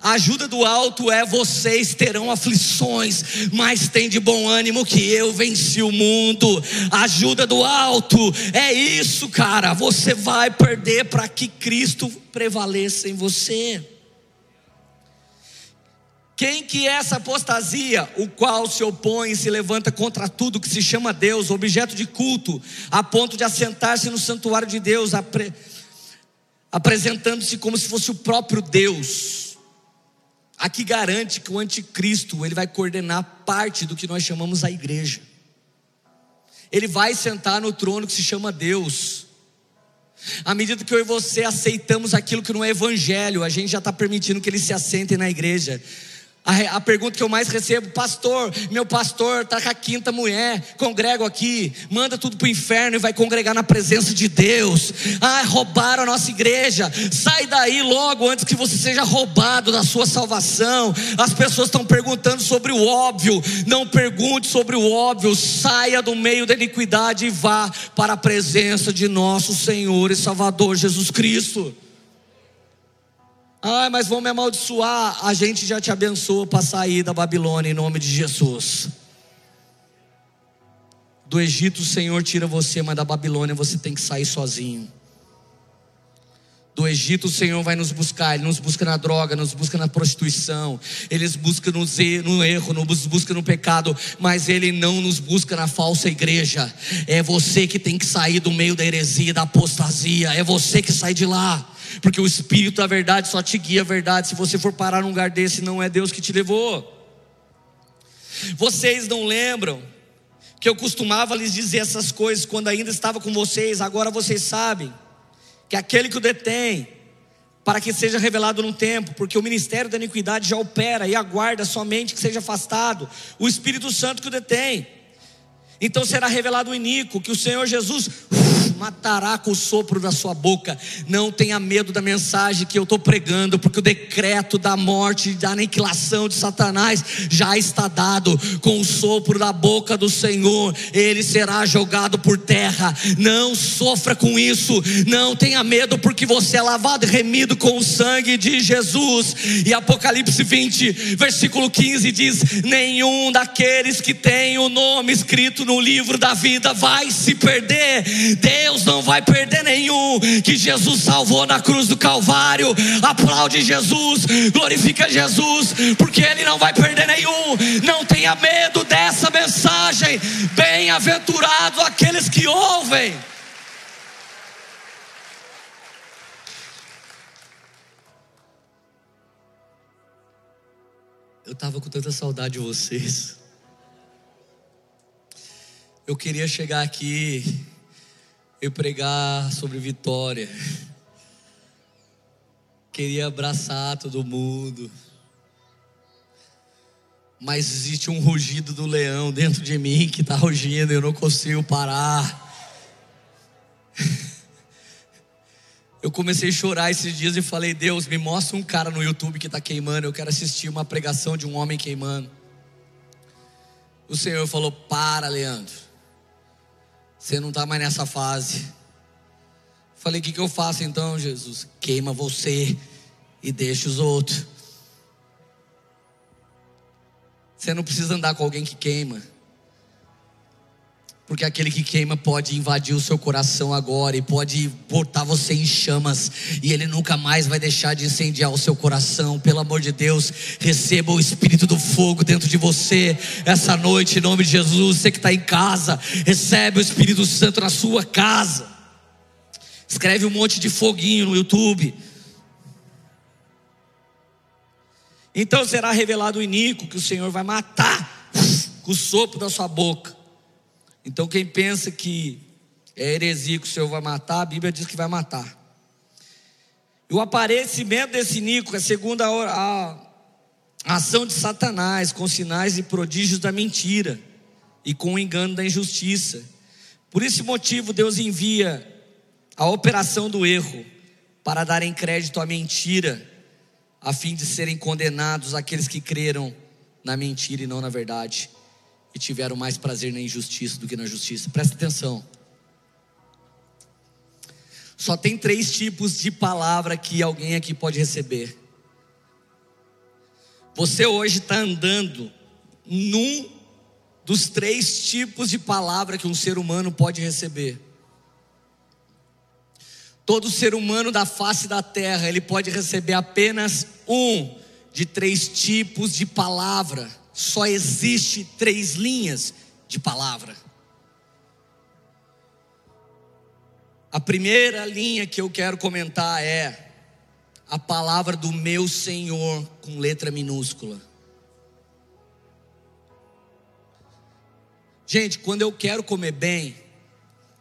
A ajuda do alto é vocês terão aflições, mas tem de bom ânimo que eu venci o mundo. A ajuda do alto é isso, cara. Você vai perder para que Cristo prevaleça em você. Quem que é essa apostasia? O qual se opõe e se levanta contra tudo que se chama Deus, objeto de culto, a ponto de assentar-se no santuário de Deus, apre... apresentando-se como se fosse o próprio Deus. Aqui garante que o anticristo, ele vai coordenar parte do que nós chamamos a igreja. Ele vai sentar no trono que se chama Deus. À medida que eu e você aceitamos aquilo que não é evangelho, a gente já está permitindo que ele se assente na igreja. A, a, pergunta que eu mais recebo, pastor, meu pastor está com a quinta mulher, congrego aqui, manda tudo para o inferno e vai congregar na presença de Deus. Ah, roubaram a nossa igreja, sai daí logo antes que você seja roubado da sua salvação. As pessoas estão perguntando sobre o óbvio, não pergunte sobre o óbvio, saia do meio da iniquidade e vá para a presença de nosso Senhor e Salvador Jesus Cristo. Ah, mas vão me amaldiçoar. A gente já te abençoa para sair da Babilônia em nome de Jesus. Do Egito o Senhor tira você, mas da Babilônia você tem que sair sozinho. Do Egito o Senhor vai nos buscar, Ele nos busca na droga, nos busca na prostituição, Ele nos busca no erro, nos busca no pecado, mas Ele não nos busca na falsa igreja. É você que tem que sair do meio da heresia, da apostasia, é você que sai de lá porque o Espírito da verdade só te guia a verdade. Se você for parar num lugar desse, não é Deus que te levou. Vocês não lembram que eu costumava lhes dizer essas coisas quando ainda estava com vocês, agora vocês sabem que aquele que o detém, para que seja revelado no tempo, porque o ministério da iniquidade já opera e aguarda somente que seja afastado o Espírito Santo que o detém. Então será revelado o iníquo, que o Senhor Jesus matará com o sopro da sua boca. Não tenha medo da mensagem que eu estou pregando, porque o decreto da morte, da aniquilação de Satanás já está dado. Com o sopro da boca do Senhor, ele será jogado por terra. Não sofra com isso, não tenha medo, porque você é lavado e remido com o sangue de Jesus. E Apocalipse 20, versículo 15 diz: Nenhum daqueles que tem o nome escrito no livro da vida vai se perder. Deus Deus não vai perder nenhum que Jesus salvou na cruz do Calvário. Aplaude Jesus, glorifica Jesus, porque Ele não vai perder nenhum. Não tenha medo dessa mensagem. Bem-aventurados aqueles que ouvem. Eu estava com tanta saudade de vocês. Eu queria chegar aqui eu pregar sobre vitória. Queria abraçar todo mundo. Mas existe um rugido do leão dentro de mim que está rugindo, eu não consigo parar. Eu comecei a chorar esses dias e falei: Deus, me mostra um cara no YouTube que está queimando. Eu quero assistir uma pregação de um homem queimando. O Senhor falou: Para, Leandro. Você não está mais nessa fase. Falei: O que, que eu faço então, Jesus? Queima você e deixa os outros. Você não precisa andar com alguém que queima. Porque aquele que queima pode invadir o seu coração agora e pode botar você em chamas, e ele nunca mais vai deixar de incendiar o seu coração. Pelo amor de Deus, receba o espírito do fogo dentro de você essa noite, em nome de Jesus. Você que está em casa, recebe o Espírito Santo na sua casa. Escreve um monte de foguinho no YouTube. Então será revelado o iníquo que o Senhor vai matar com o sopro da sua boca. Então, quem pensa que é heresia que o Senhor vai matar, a Bíblia diz que vai matar. E o aparecimento desse Nico é segundo a, a, ação de Satanás, com sinais e prodígios da mentira e com o engano da injustiça. Por esse motivo, Deus envia a operação do erro para darem crédito à mentira, a fim de serem condenados aqueles que creram na mentira e não na verdade e tiveram mais prazer na injustiça do que na justiça. Presta atenção. Só tem três tipos de palavra que alguém aqui pode receber: Você hoje está andando num dos três tipos de palavra que um ser humano pode receber. Todo ser humano da face da terra, ele pode receber apenas um de três tipos de palavra. Só existe três linhas de palavra. A primeira linha que eu quero comentar é a palavra do meu Senhor com letra minúscula. Gente, quando eu quero comer bem,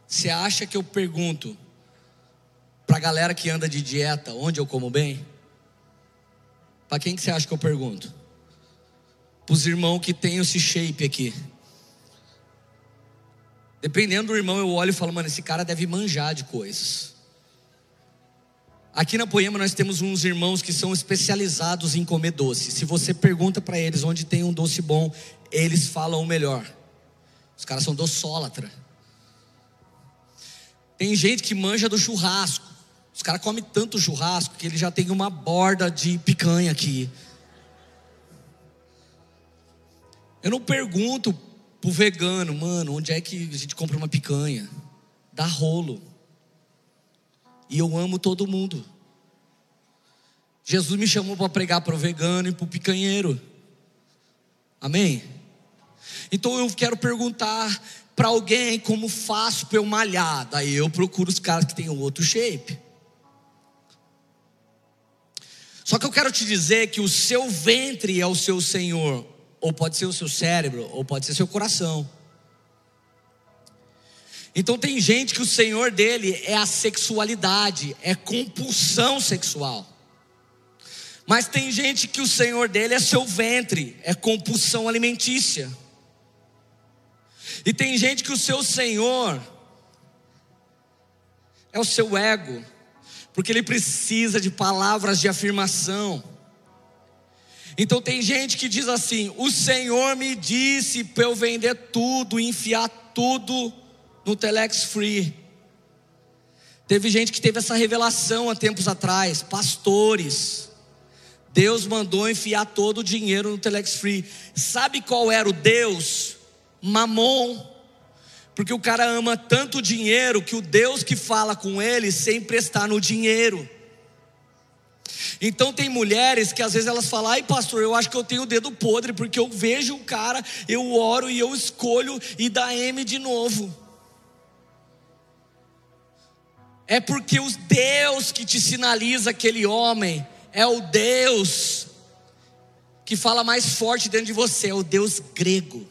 você acha que eu pergunto para a galera que anda de dieta onde eu como bem? Para quem que você acha que eu pergunto? Para os irmãos que tem esse shape aqui. Dependendo do irmão, eu olho e falo, mano, esse cara deve manjar de coisas. Aqui na Poema nós temos uns irmãos que são especializados em comer doce. Se você pergunta para eles onde tem um doce bom, eles falam o melhor. Os caras são doçólatra. Tem gente que manja do churrasco. Os caras comem tanto churrasco que ele já tem uma borda de picanha aqui. Eu não pergunto pro vegano, mano, onde é que a gente compra uma picanha? Dá rolo. E eu amo todo mundo. Jesus me chamou para pregar para o vegano e para o picanheiro. Amém? Então eu quero perguntar para alguém como faço para eu malhar. Daí eu procuro os caras que têm outro shape. Só que eu quero te dizer que o seu ventre é o seu Senhor, ou pode ser o seu cérebro, ou pode ser seu coração. Então tem gente que o Senhor dele é a sexualidade, é compulsão sexual. Mas tem gente que o Senhor dele é seu ventre, é compulsão alimentícia. E tem gente que o seu Senhor é o seu ego, porque ele precisa de palavras de afirmação. Então tem gente que diz assim: o Senhor me disse para eu vender tudo, enfiar tudo no Telex Free. Teve gente que teve essa revelação há tempos atrás, pastores. Deus mandou enfiar todo o dinheiro no Telex Free. Sabe qual era o Deus? Mamon. Porque o cara ama tanto dinheiro que o Deus que fala com ele sempre está no dinheiro. Então tem mulheres que às vezes elas falam, ai pastor, eu acho que eu tenho o dedo podre, porque eu vejo o cara, eu oro e eu escolho e dá M de novo. É porque o Deus que te sinaliza aquele homem é o Deus que fala mais forte dentro de você, é o Deus grego.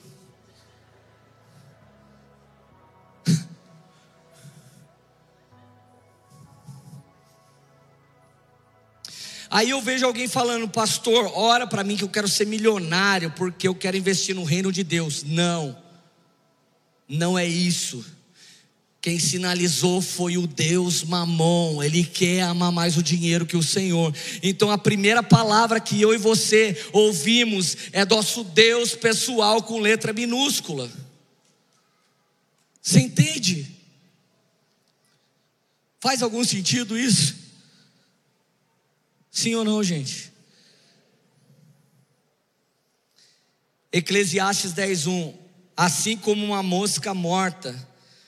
Aí eu vejo alguém falando, pastor, ora para mim que eu quero ser milionário porque eu quero investir no reino de Deus. Não, não é isso. Quem sinalizou foi o Deus Mamon, ele quer amar mais o dinheiro que o Senhor. Então a primeira palavra que eu e você ouvimos é nosso Deus pessoal com letra minúscula. Você entende? Faz algum sentido isso? Sim ou não, gente? Eclesiastes 10:1 Assim como uma mosca morta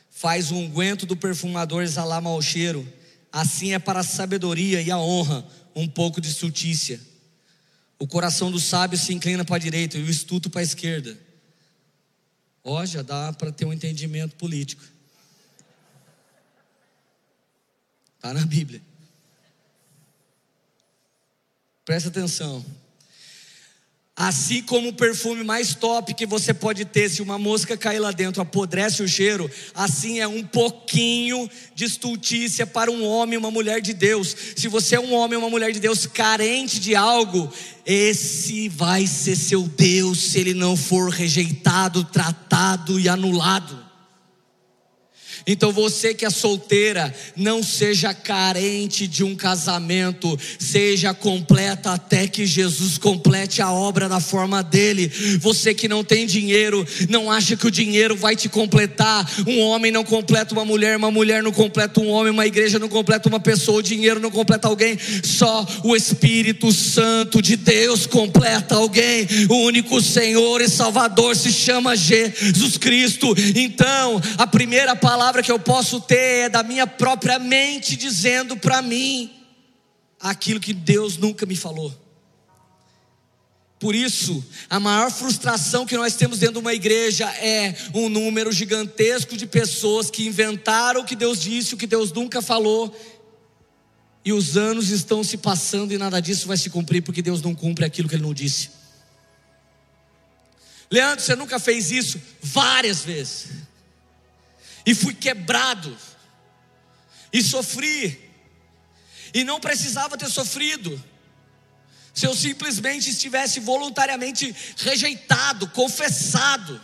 faz o unguento do perfumador exalar mau cheiro, assim é para a sabedoria e a honra um pouco de estultícia. O coração do sábio se inclina para a direita e o estuto para a esquerda. Ó, já dá para ter um entendimento político. Está na Bíblia. Presta atenção. Assim como o perfume mais top que você pode ter, se uma mosca cair lá dentro, apodrece o cheiro, assim é um pouquinho de estultícia para um homem e uma mulher de Deus. Se você é um homem ou uma mulher de Deus carente de algo, esse vai ser seu Deus se ele não for rejeitado, tratado e anulado. Então você que é solteira, não seja carente de um casamento, seja completa até que Jesus complete a obra da forma dele. Você que não tem dinheiro, não acha que o dinheiro vai te completar. Um homem não completa uma mulher, uma mulher não completa um homem, uma igreja não completa uma pessoa, o dinheiro não completa alguém. Só o Espírito Santo de Deus completa alguém. O único Senhor e Salvador se chama Jesus Cristo. Então, a primeira palavra palavra que eu posso ter é da minha própria mente dizendo para mim aquilo que Deus nunca me falou. Por isso, a maior frustração que nós temos dentro de uma igreja é um número gigantesco de pessoas que inventaram o que Deus disse, o que Deus nunca falou, e os anos estão se passando e nada disso vai se cumprir, porque Deus não cumpre aquilo que Ele não disse. Leandro, você nunca fez isso? Várias vezes e fui quebrado, e sofri, e não precisava ter sofrido, se eu simplesmente estivesse voluntariamente rejeitado, confessado.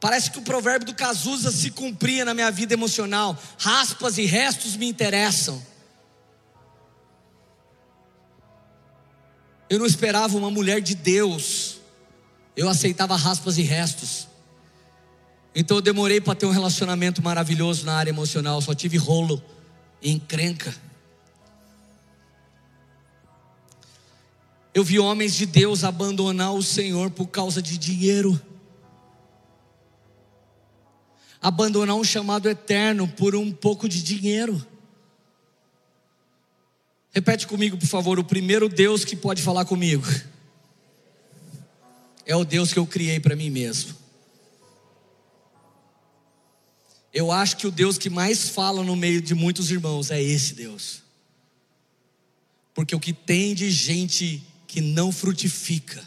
Parece que o provérbio do Cazuza se cumpria na minha vida emocional: raspas e restos me interessam. Eu não esperava uma mulher de Deus, eu aceitava raspas e restos. Então eu demorei para ter um relacionamento maravilhoso na área emocional, só tive rolo e encrenca. Eu vi homens de Deus abandonar o Senhor por causa de dinheiro. Abandonar um chamado eterno por um pouco de dinheiro. Repete comigo, por favor, o primeiro Deus que pode falar comigo é o Deus que eu criei para mim mesmo. Eu acho que o Deus que mais fala no meio de muitos irmãos é esse Deus. Porque o que tem de gente que não frutifica,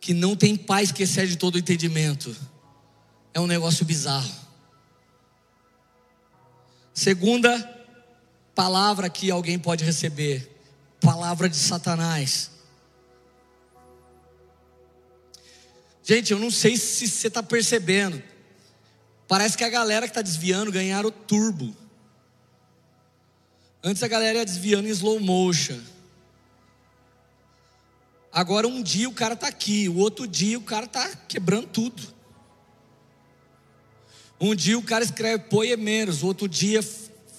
que não tem paz que excede todo o entendimento, é um negócio bizarro. Segunda palavra que alguém pode receber, palavra de Satanás. Gente, eu não sei se você está percebendo, Parece que a galera que está desviando ganharam o turbo. Antes a galera ia desviando em slow motion. Agora um dia o cara está aqui, o outro dia o cara está quebrando tudo. Um dia o cara escreve poemeros, o outro dia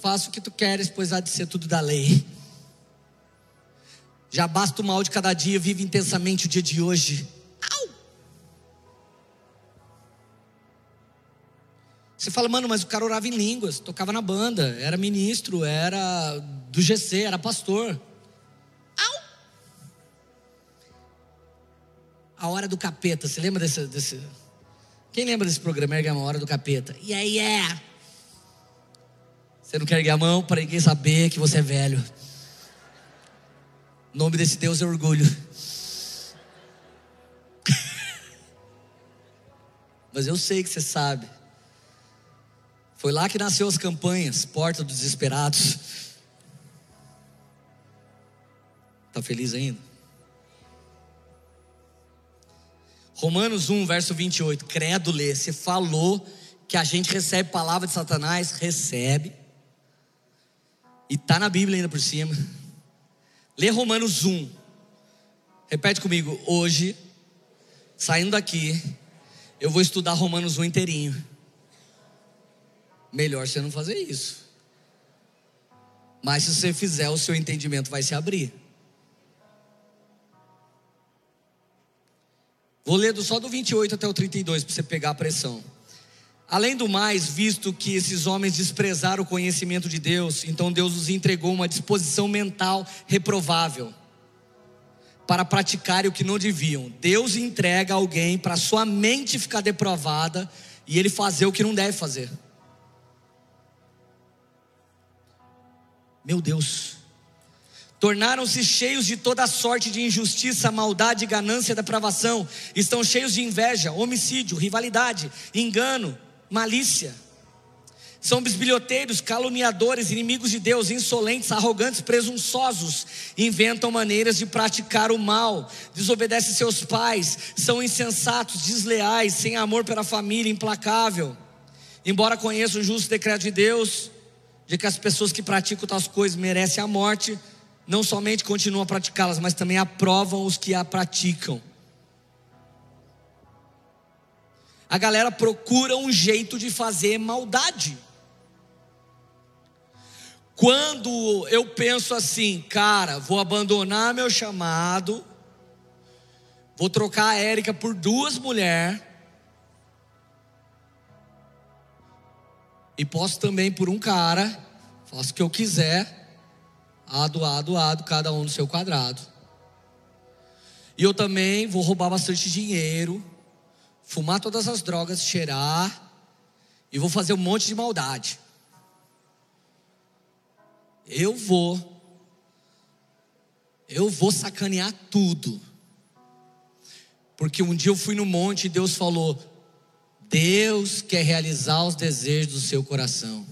faça o que tu queres, pois há de ser tudo da lei. Já basta o mal de cada dia, vive intensamente o dia de hoje. Você fala, mano, mas o cara orava em línguas, tocava na banda, era ministro, era do GC, era pastor. Au! A Hora do Capeta, você lembra desse. desse... Quem lembra desse programa? Ergue a mão, Hora do Capeta. E aí é. Você não quer erguer a mão para ninguém saber que você é velho. O nome desse Deus é orgulho. Mas eu sei que você sabe. Foi lá que nasceu as campanhas, Porta dos Desesperados. Está feliz ainda? Romanos 1, verso 28. Credo lê, você falou que a gente recebe palavra de Satanás, recebe. E está na Bíblia ainda por cima. Lê Romanos 1. Repete comigo, hoje, saindo daqui, eu vou estudar Romanos 1 inteirinho melhor você não fazer isso. Mas se você fizer, o seu entendimento vai se abrir. Vou ler só do 28 até o 32 para você pegar a pressão. Além do mais, visto que esses homens desprezaram o conhecimento de Deus, então Deus os entregou uma disposição mental reprovável para praticarem o que não deviam. Deus entrega alguém para sua mente ficar deprovada e ele fazer o que não deve fazer. Meu Deus. Tornaram-se cheios de toda sorte de injustiça, maldade, ganância, depravação. Estão cheios de inveja, homicídio, rivalidade, engano, malícia. São bisbilhoteiros, caluniadores, inimigos de Deus, insolentes, arrogantes, presunçosos, inventam maneiras de praticar o mal, desobedecem seus pais, são insensatos, desleais, sem amor pela família, implacável Embora conheça o justo decreto de Deus, de que as pessoas que praticam tais coisas merecem a morte, não somente continuam a praticá-las, mas também aprovam os que a praticam. A galera procura um jeito de fazer maldade. Quando eu penso assim, cara, vou abandonar meu chamado, vou trocar a Érica por duas mulheres, e posso também por um cara, faço o que eu quiser, ado, ado, cada um no seu quadrado. E eu também vou roubar bastante dinheiro, fumar todas as drogas, cheirar, e vou fazer um monte de maldade. Eu vou, eu vou sacanear tudo. Porque um dia eu fui no monte e Deus falou: Deus quer realizar os desejos do seu coração.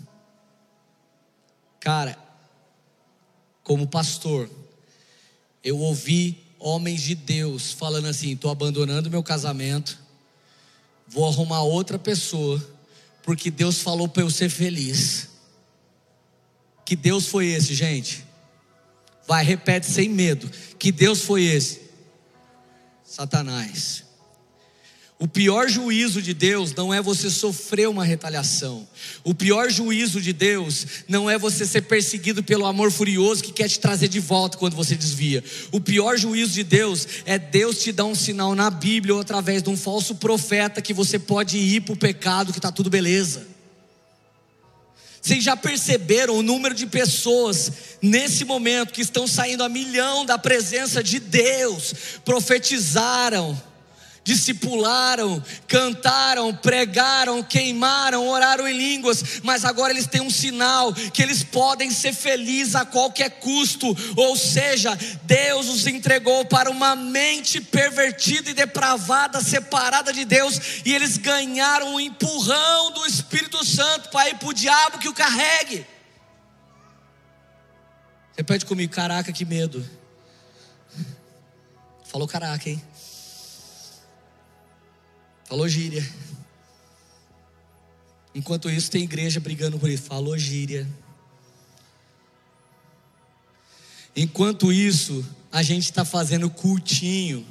Cara, como pastor, eu ouvi homens de Deus falando assim: estou abandonando meu casamento, vou arrumar outra pessoa, porque Deus falou para eu ser feliz. Que Deus foi esse, gente? Vai, repete sem medo. Que Deus foi esse? Satanás. O pior juízo de Deus não é você sofrer uma retaliação. O pior juízo de Deus não é você ser perseguido pelo amor furioso que quer te trazer de volta quando você desvia. O pior juízo de Deus é Deus te dar um sinal na Bíblia ou através de um falso profeta que você pode ir para o pecado, que está tudo beleza. Vocês já perceberam o número de pessoas nesse momento que estão saindo a milhão da presença de Deus, profetizaram, discipularam, cantaram, pregaram, queimaram, oraram em línguas, mas agora eles têm um sinal que eles podem ser felizes a qualquer custo, ou seja, Deus os entregou para uma mente pervertida e depravada, separada de Deus, e eles ganharam um empurrão do Espírito Santo para ir para o diabo que o carregue. Repete comigo, caraca, que medo. Falou caraca, hein? Falou gíria. Enquanto isso, tem igreja brigando por isso. Falou gíria. Enquanto isso, a gente está fazendo cultinho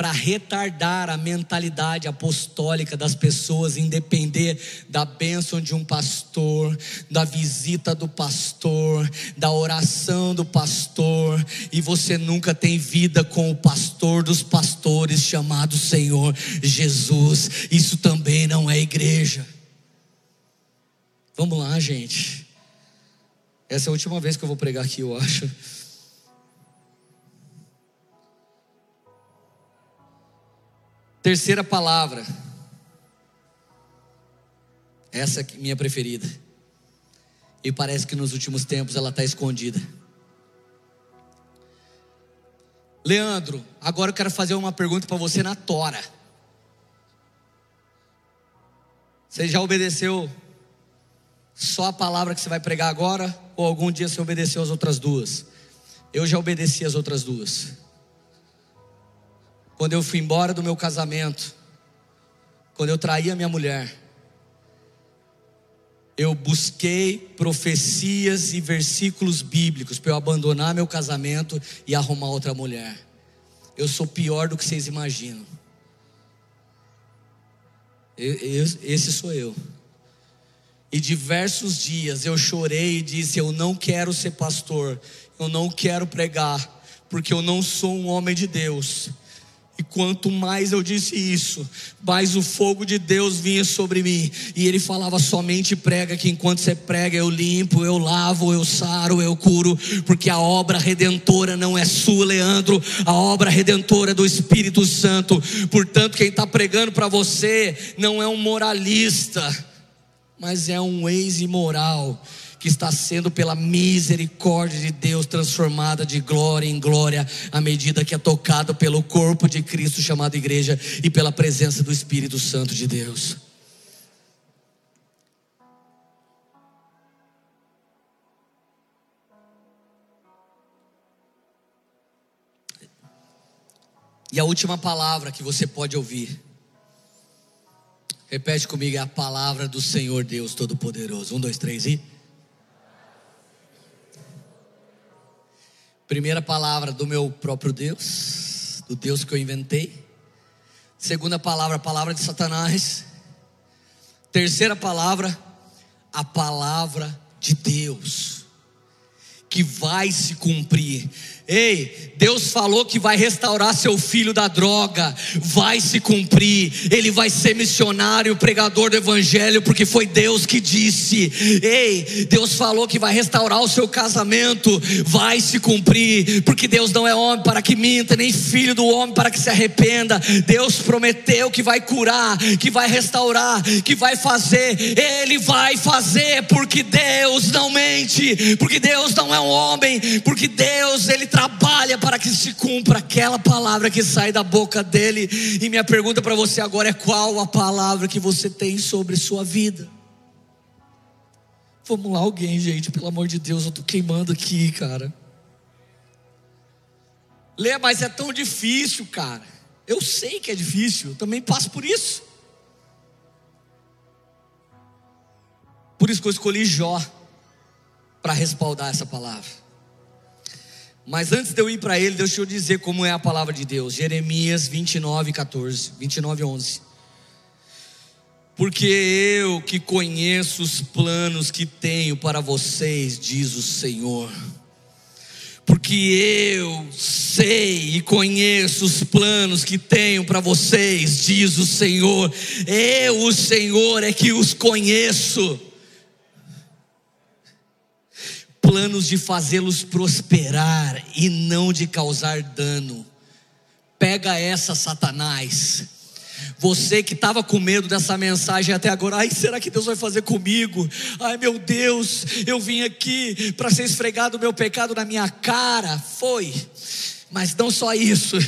para retardar a mentalidade apostólica das pessoas em depender da bênção de um pastor, da visita do pastor, da oração do pastor, e você nunca tem vida com o pastor dos pastores chamado Senhor Jesus. Isso também não é igreja. Vamos lá, gente. Essa é a última vez que eu vou pregar aqui, eu acho. Terceira palavra. Essa é minha preferida. E parece que nos últimos tempos ela está escondida. Leandro, agora eu quero fazer uma pergunta para você na tora. Você já obedeceu só a palavra que você vai pregar agora? Ou algum dia você obedeceu as outras duas? Eu já obedeci as outras duas. Quando eu fui embora do meu casamento, quando eu traí a minha mulher, eu busquei profecias e versículos bíblicos para eu abandonar meu casamento e arrumar outra mulher. Eu sou pior do que vocês imaginam. esse sou eu. E diversos dias eu chorei e disse: Eu não quero ser pastor, eu não quero pregar, porque eu não sou um homem de Deus. E quanto mais eu disse isso, mais o fogo de Deus vinha sobre mim. E ele falava: somente prega, que enquanto você prega, eu limpo, eu lavo, eu saro, eu curo. Porque a obra redentora não é sua, Leandro. A obra redentora é do Espírito Santo. Portanto, quem está pregando para você não é um moralista, mas é um ex-imoral que está sendo pela misericórdia de Deus transformada de glória em glória à medida que é tocado pelo corpo de Cristo chamado igreja e pela presença do Espírito Santo de Deus. E a última palavra que você pode ouvir Repete comigo, é a palavra do Senhor Deus Todo-Poderoso. Um, dois, três e. Primeira palavra do meu próprio Deus, do Deus que eu inventei. Segunda palavra, a palavra de Satanás. Terceira palavra, a palavra de Deus, que vai se cumprir. Ei, Deus falou que vai restaurar seu filho da droga, vai se cumprir. Ele vai ser missionário, pregador do evangelho, porque foi Deus que disse. Ei, Deus falou que vai restaurar o seu casamento, vai se cumprir, porque Deus não é homem para que minta, nem filho do homem para que se arrependa. Deus prometeu que vai curar, que vai restaurar, que vai fazer. Ele vai fazer, porque Deus não mente, porque Deus não é um homem, porque Deus ele trabalha para que se cumpra aquela palavra que sai da boca dele. E minha pergunta para você agora é: qual a palavra que você tem sobre sua vida? Vamos lá, alguém, gente, pelo amor de Deus, eu estou queimando aqui, cara. Lê, mas é tão difícil, cara. Eu sei que é difícil, eu também passo por isso. Por isso que eu escolhi Jó para respaldar essa palavra. Mas antes de eu ir para ele, deixa eu dizer como é a palavra de Deus. Jeremias 29, 14, 29, 11. Porque eu que conheço os planos que tenho para vocês, diz o Senhor. Porque eu sei e conheço os planos que tenho para vocês, diz o Senhor. Eu, o Senhor, é que os conheço planos de fazê-los prosperar e não de causar dano. Pega essa, Satanás. Você que estava com medo dessa mensagem até agora, ai, será que Deus vai fazer comigo? Ai, meu Deus, eu vim aqui para ser esfregado o meu pecado na minha cara. Foi, mas não só isso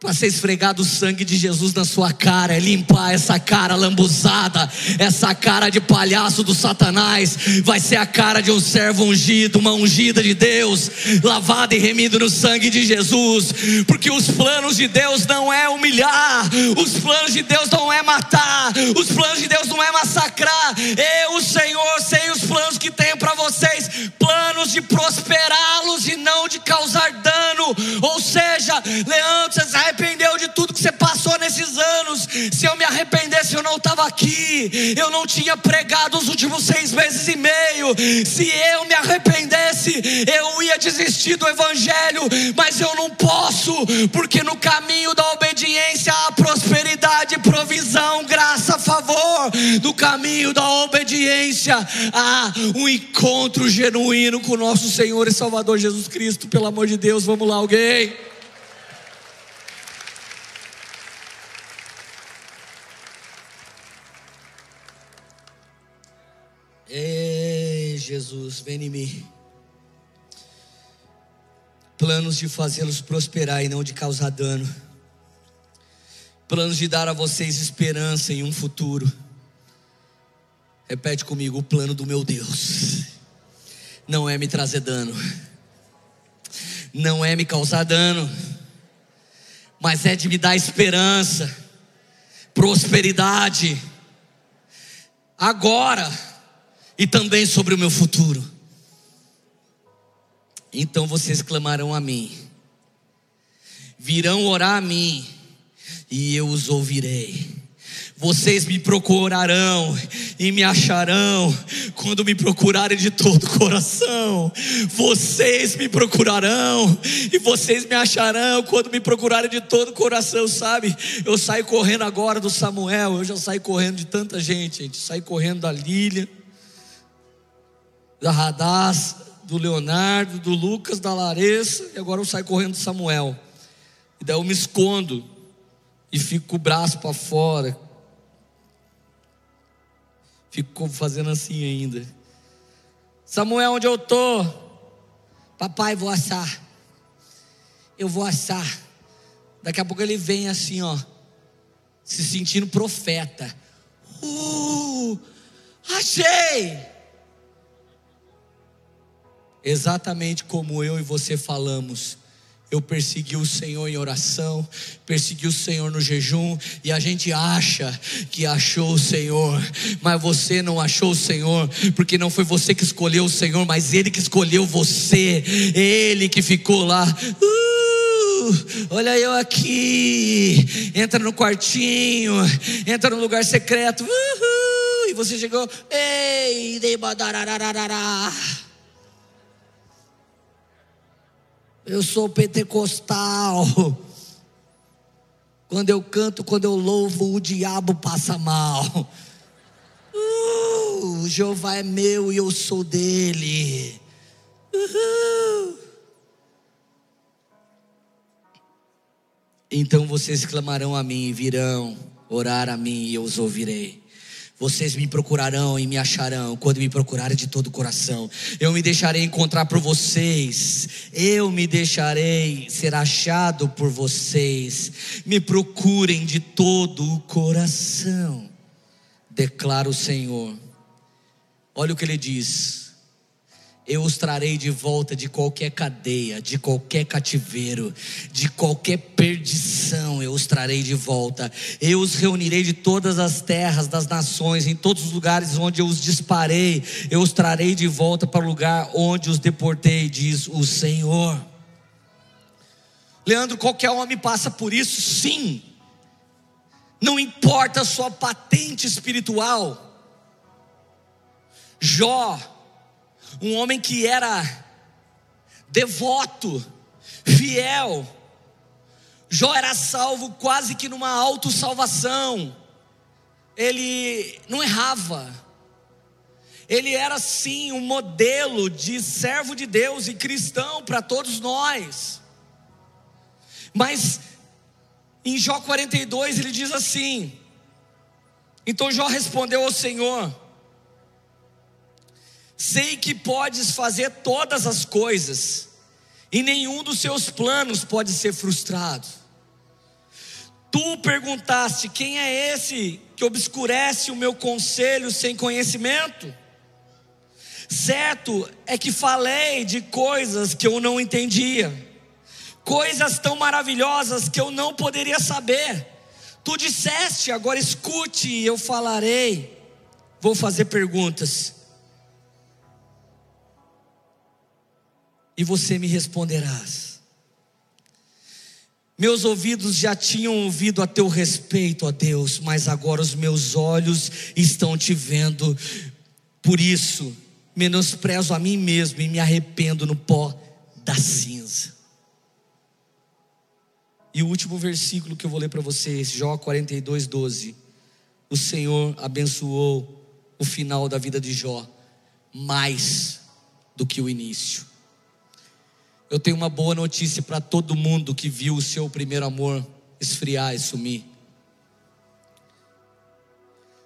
para ser esfregado o sangue de Jesus na sua cara, é limpar essa cara lambuzada, essa cara de palhaço do Satanás, vai ser a cara de um servo ungido, uma ungida de Deus, lavada e remida no sangue de Jesus, porque os planos de Deus não é humilhar, os planos de Deus não é matar, os planos de Deus não é massacrar. Eu, o Senhor, sei os planos que tenho para vocês, planos de prosperá-los e não de causar dano. Ou seja, Leandro, você arrependeu de tudo que você passou nesses anos. Se eu me arrependesse, eu não estava aqui. Eu não tinha pregado os últimos seis meses e meio. Se eu me arrependesse, eu ia desistir do Evangelho. Mas eu não posso, porque no caminho da obediência há prosperidade, provisão, graça, favor. No caminho da obediência há um encontro genuíno com o nosso Senhor e Salvador Jesus Cristo. Pelo amor de Deus, vamos lá, alguém. Ei, Jesus, vem em mim. Planos de fazê-los prosperar e não de causar dano. Planos de dar a vocês esperança em um futuro. Repete comigo: o plano do meu Deus não é me trazer dano, não é me causar dano, mas é de me dar esperança, prosperidade. Agora e também sobre o meu futuro. Então vocês clamarão a mim, virão orar a mim, e eu os ouvirei. Vocês me procurarão e me acharão quando me procurarem de todo o coração. Vocês me procurarão e vocês me acharão quando me procurarem de todo o coração, sabe? Eu saio correndo agora do Samuel, eu já saí correndo de tanta gente, gente. Saí correndo da Lília, da Radaz, do Leonardo, do Lucas, da Larissa, e agora eu saio correndo do Samuel. E daí eu me escondo e fico com o braço para fora. Fico fazendo assim ainda. Samuel, onde eu tô? Papai, vou assar. Eu vou assar. Daqui a pouco ele vem assim, ó, se sentindo profeta. Uh, achei! Exatamente como eu e você falamos Eu persegui o Senhor em oração, persegui o Senhor no jejum, e a gente acha que achou o Senhor, mas você não achou o Senhor, porque não foi você que escolheu o Senhor, mas Ele que escolheu você, Ele que ficou lá. Uh, olha eu aqui, entra no quartinho, entra no lugar secreto, uhul, e você chegou, ei, Eu sou pentecostal. Quando eu canto, quando eu louvo, o diabo passa mal. Uh, Jeová é meu e eu sou dele. Uhul. Então vocês clamarão a mim e virão orar a mim e eu os ouvirei. Vocês me procurarão e me acharão quando me procurarem de todo o coração. Eu me deixarei encontrar por vocês. Eu me deixarei ser achado por vocês. Me procurem de todo o coração. Declara o Senhor. Olha o que ele diz eu os trarei de volta de qualquer cadeia, de qualquer cativeiro, de qualquer perdição, eu os trarei de volta. Eu os reunirei de todas as terras das nações, em todos os lugares onde eu os disparei, eu os trarei de volta para o lugar onde os deportei, diz o Senhor. Leandro, qualquer homem passa por isso, sim. Não importa a sua patente espiritual. Jó, um homem que era devoto, fiel. Jó era salvo quase que numa autossalvação. Ele não errava. Ele era sim um modelo de servo de Deus e cristão para todos nós. Mas em Jó 42 ele diz assim: Então Jó respondeu ao Senhor: Sei que podes fazer todas as coisas, e nenhum dos seus planos pode ser frustrado. Tu perguntaste: quem é esse que obscurece o meu conselho sem conhecimento? Certo é que falei de coisas que eu não entendia, coisas tão maravilhosas que eu não poderia saber. Tu disseste, agora escute, eu falarei. Vou fazer perguntas e você me responderás. Meus ouvidos já tinham ouvido a teu respeito, ó Deus, mas agora os meus olhos estão te vendo. Por isso, menosprezo a mim mesmo e me arrependo no pó da cinza. E o último versículo que eu vou ler para vocês, Jó 42, 12. O Senhor abençoou o final da vida de Jó mais do que o início. Eu tenho uma boa notícia para todo mundo que viu o seu primeiro amor esfriar e sumir.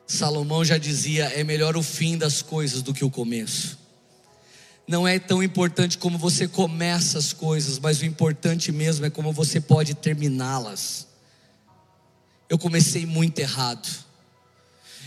Salomão já dizia: é melhor o fim das coisas do que o começo. Não é tão importante como você começa as coisas, mas o importante mesmo é como você pode terminá-las. Eu comecei muito errado.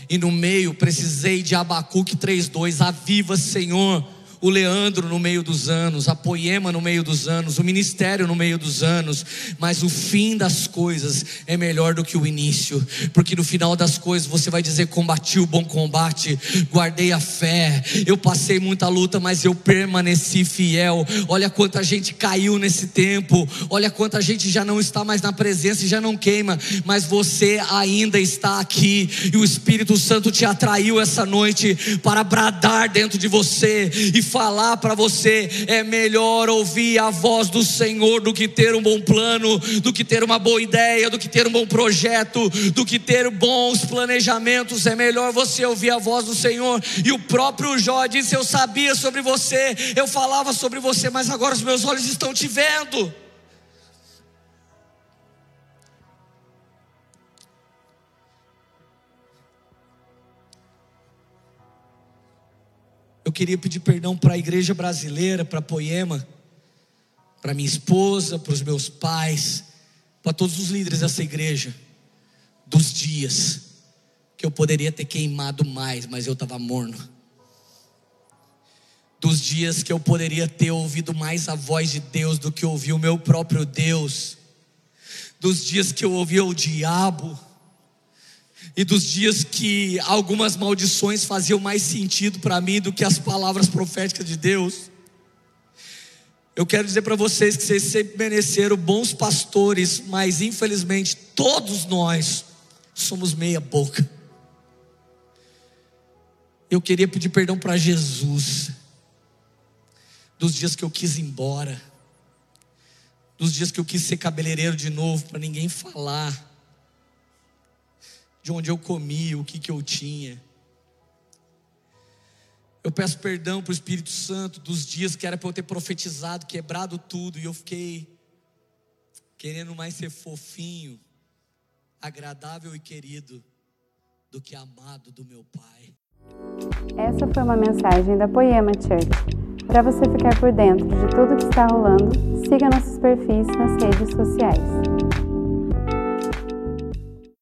E no meio precisei de Abacuque 3:2, aviva, Senhor, o Leandro no meio dos anos, a Poema no meio dos anos, o ministério no meio dos anos, mas o fim das coisas é melhor do que o início, porque no final das coisas você vai dizer: combati o bom combate, guardei a fé, eu passei muita luta, mas eu permaneci fiel. Olha quanta gente caiu nesse tempo, olha quanta gente já não está mais na presença e já não queima, mas você ainda está aqui e o Espírito Santo te atraiu essa noite para bradar dentro de você e falar para você: é melhor ouvir a voz do Senhor do que ter um bom plano, do que ter uma boa ideia, do que ter um bom projeto, do que ter bons planejamentos. É melhor você ouvir a voz do Senhor. E o próprio Jó disse: Eu sabia sobre você, eu falava sobre você, mas agora os meus olhos estão te vendo. Queria pedir perdão para a igreja brasileira, para Poema, para minha esposa, para os meus pais, para todos os líderes dessa igreja, dos dias que eu poderia ter queimado mais, mas eu estava morno. dos dias que eu poderia ter ouvido mais a voz de Deus do que ouvir o meu próprio Deus, dos dias que eu ouvia o diabo, e dos dias que algumas maldições faziam mais sentido para mim do que as palavras proféticas de Deus. Eu quero dizer para vocês que vocês sempre mereceram bons pastores, mas infelizmente todos nós somos meia boca. Eu queria pedir perdão para Jesus dos dias que eu quis ir embora, dos dias que eu quis ser cabeleireiro de novo para ninguém falar, de onde eu comia, o que, que eu tinha. Eu peço perdão para o Espírito Santo dos dias que era para eu ter profetizado, quebrado tudo, e eu fiquei querendo mais ser fofinho, agradável e querido do que amado do meu Pai. Essa foi uma mensagem da Poema Church. Para você ficar por dentro de tudo que está rolando, siga nossos perfis nas redes sociais.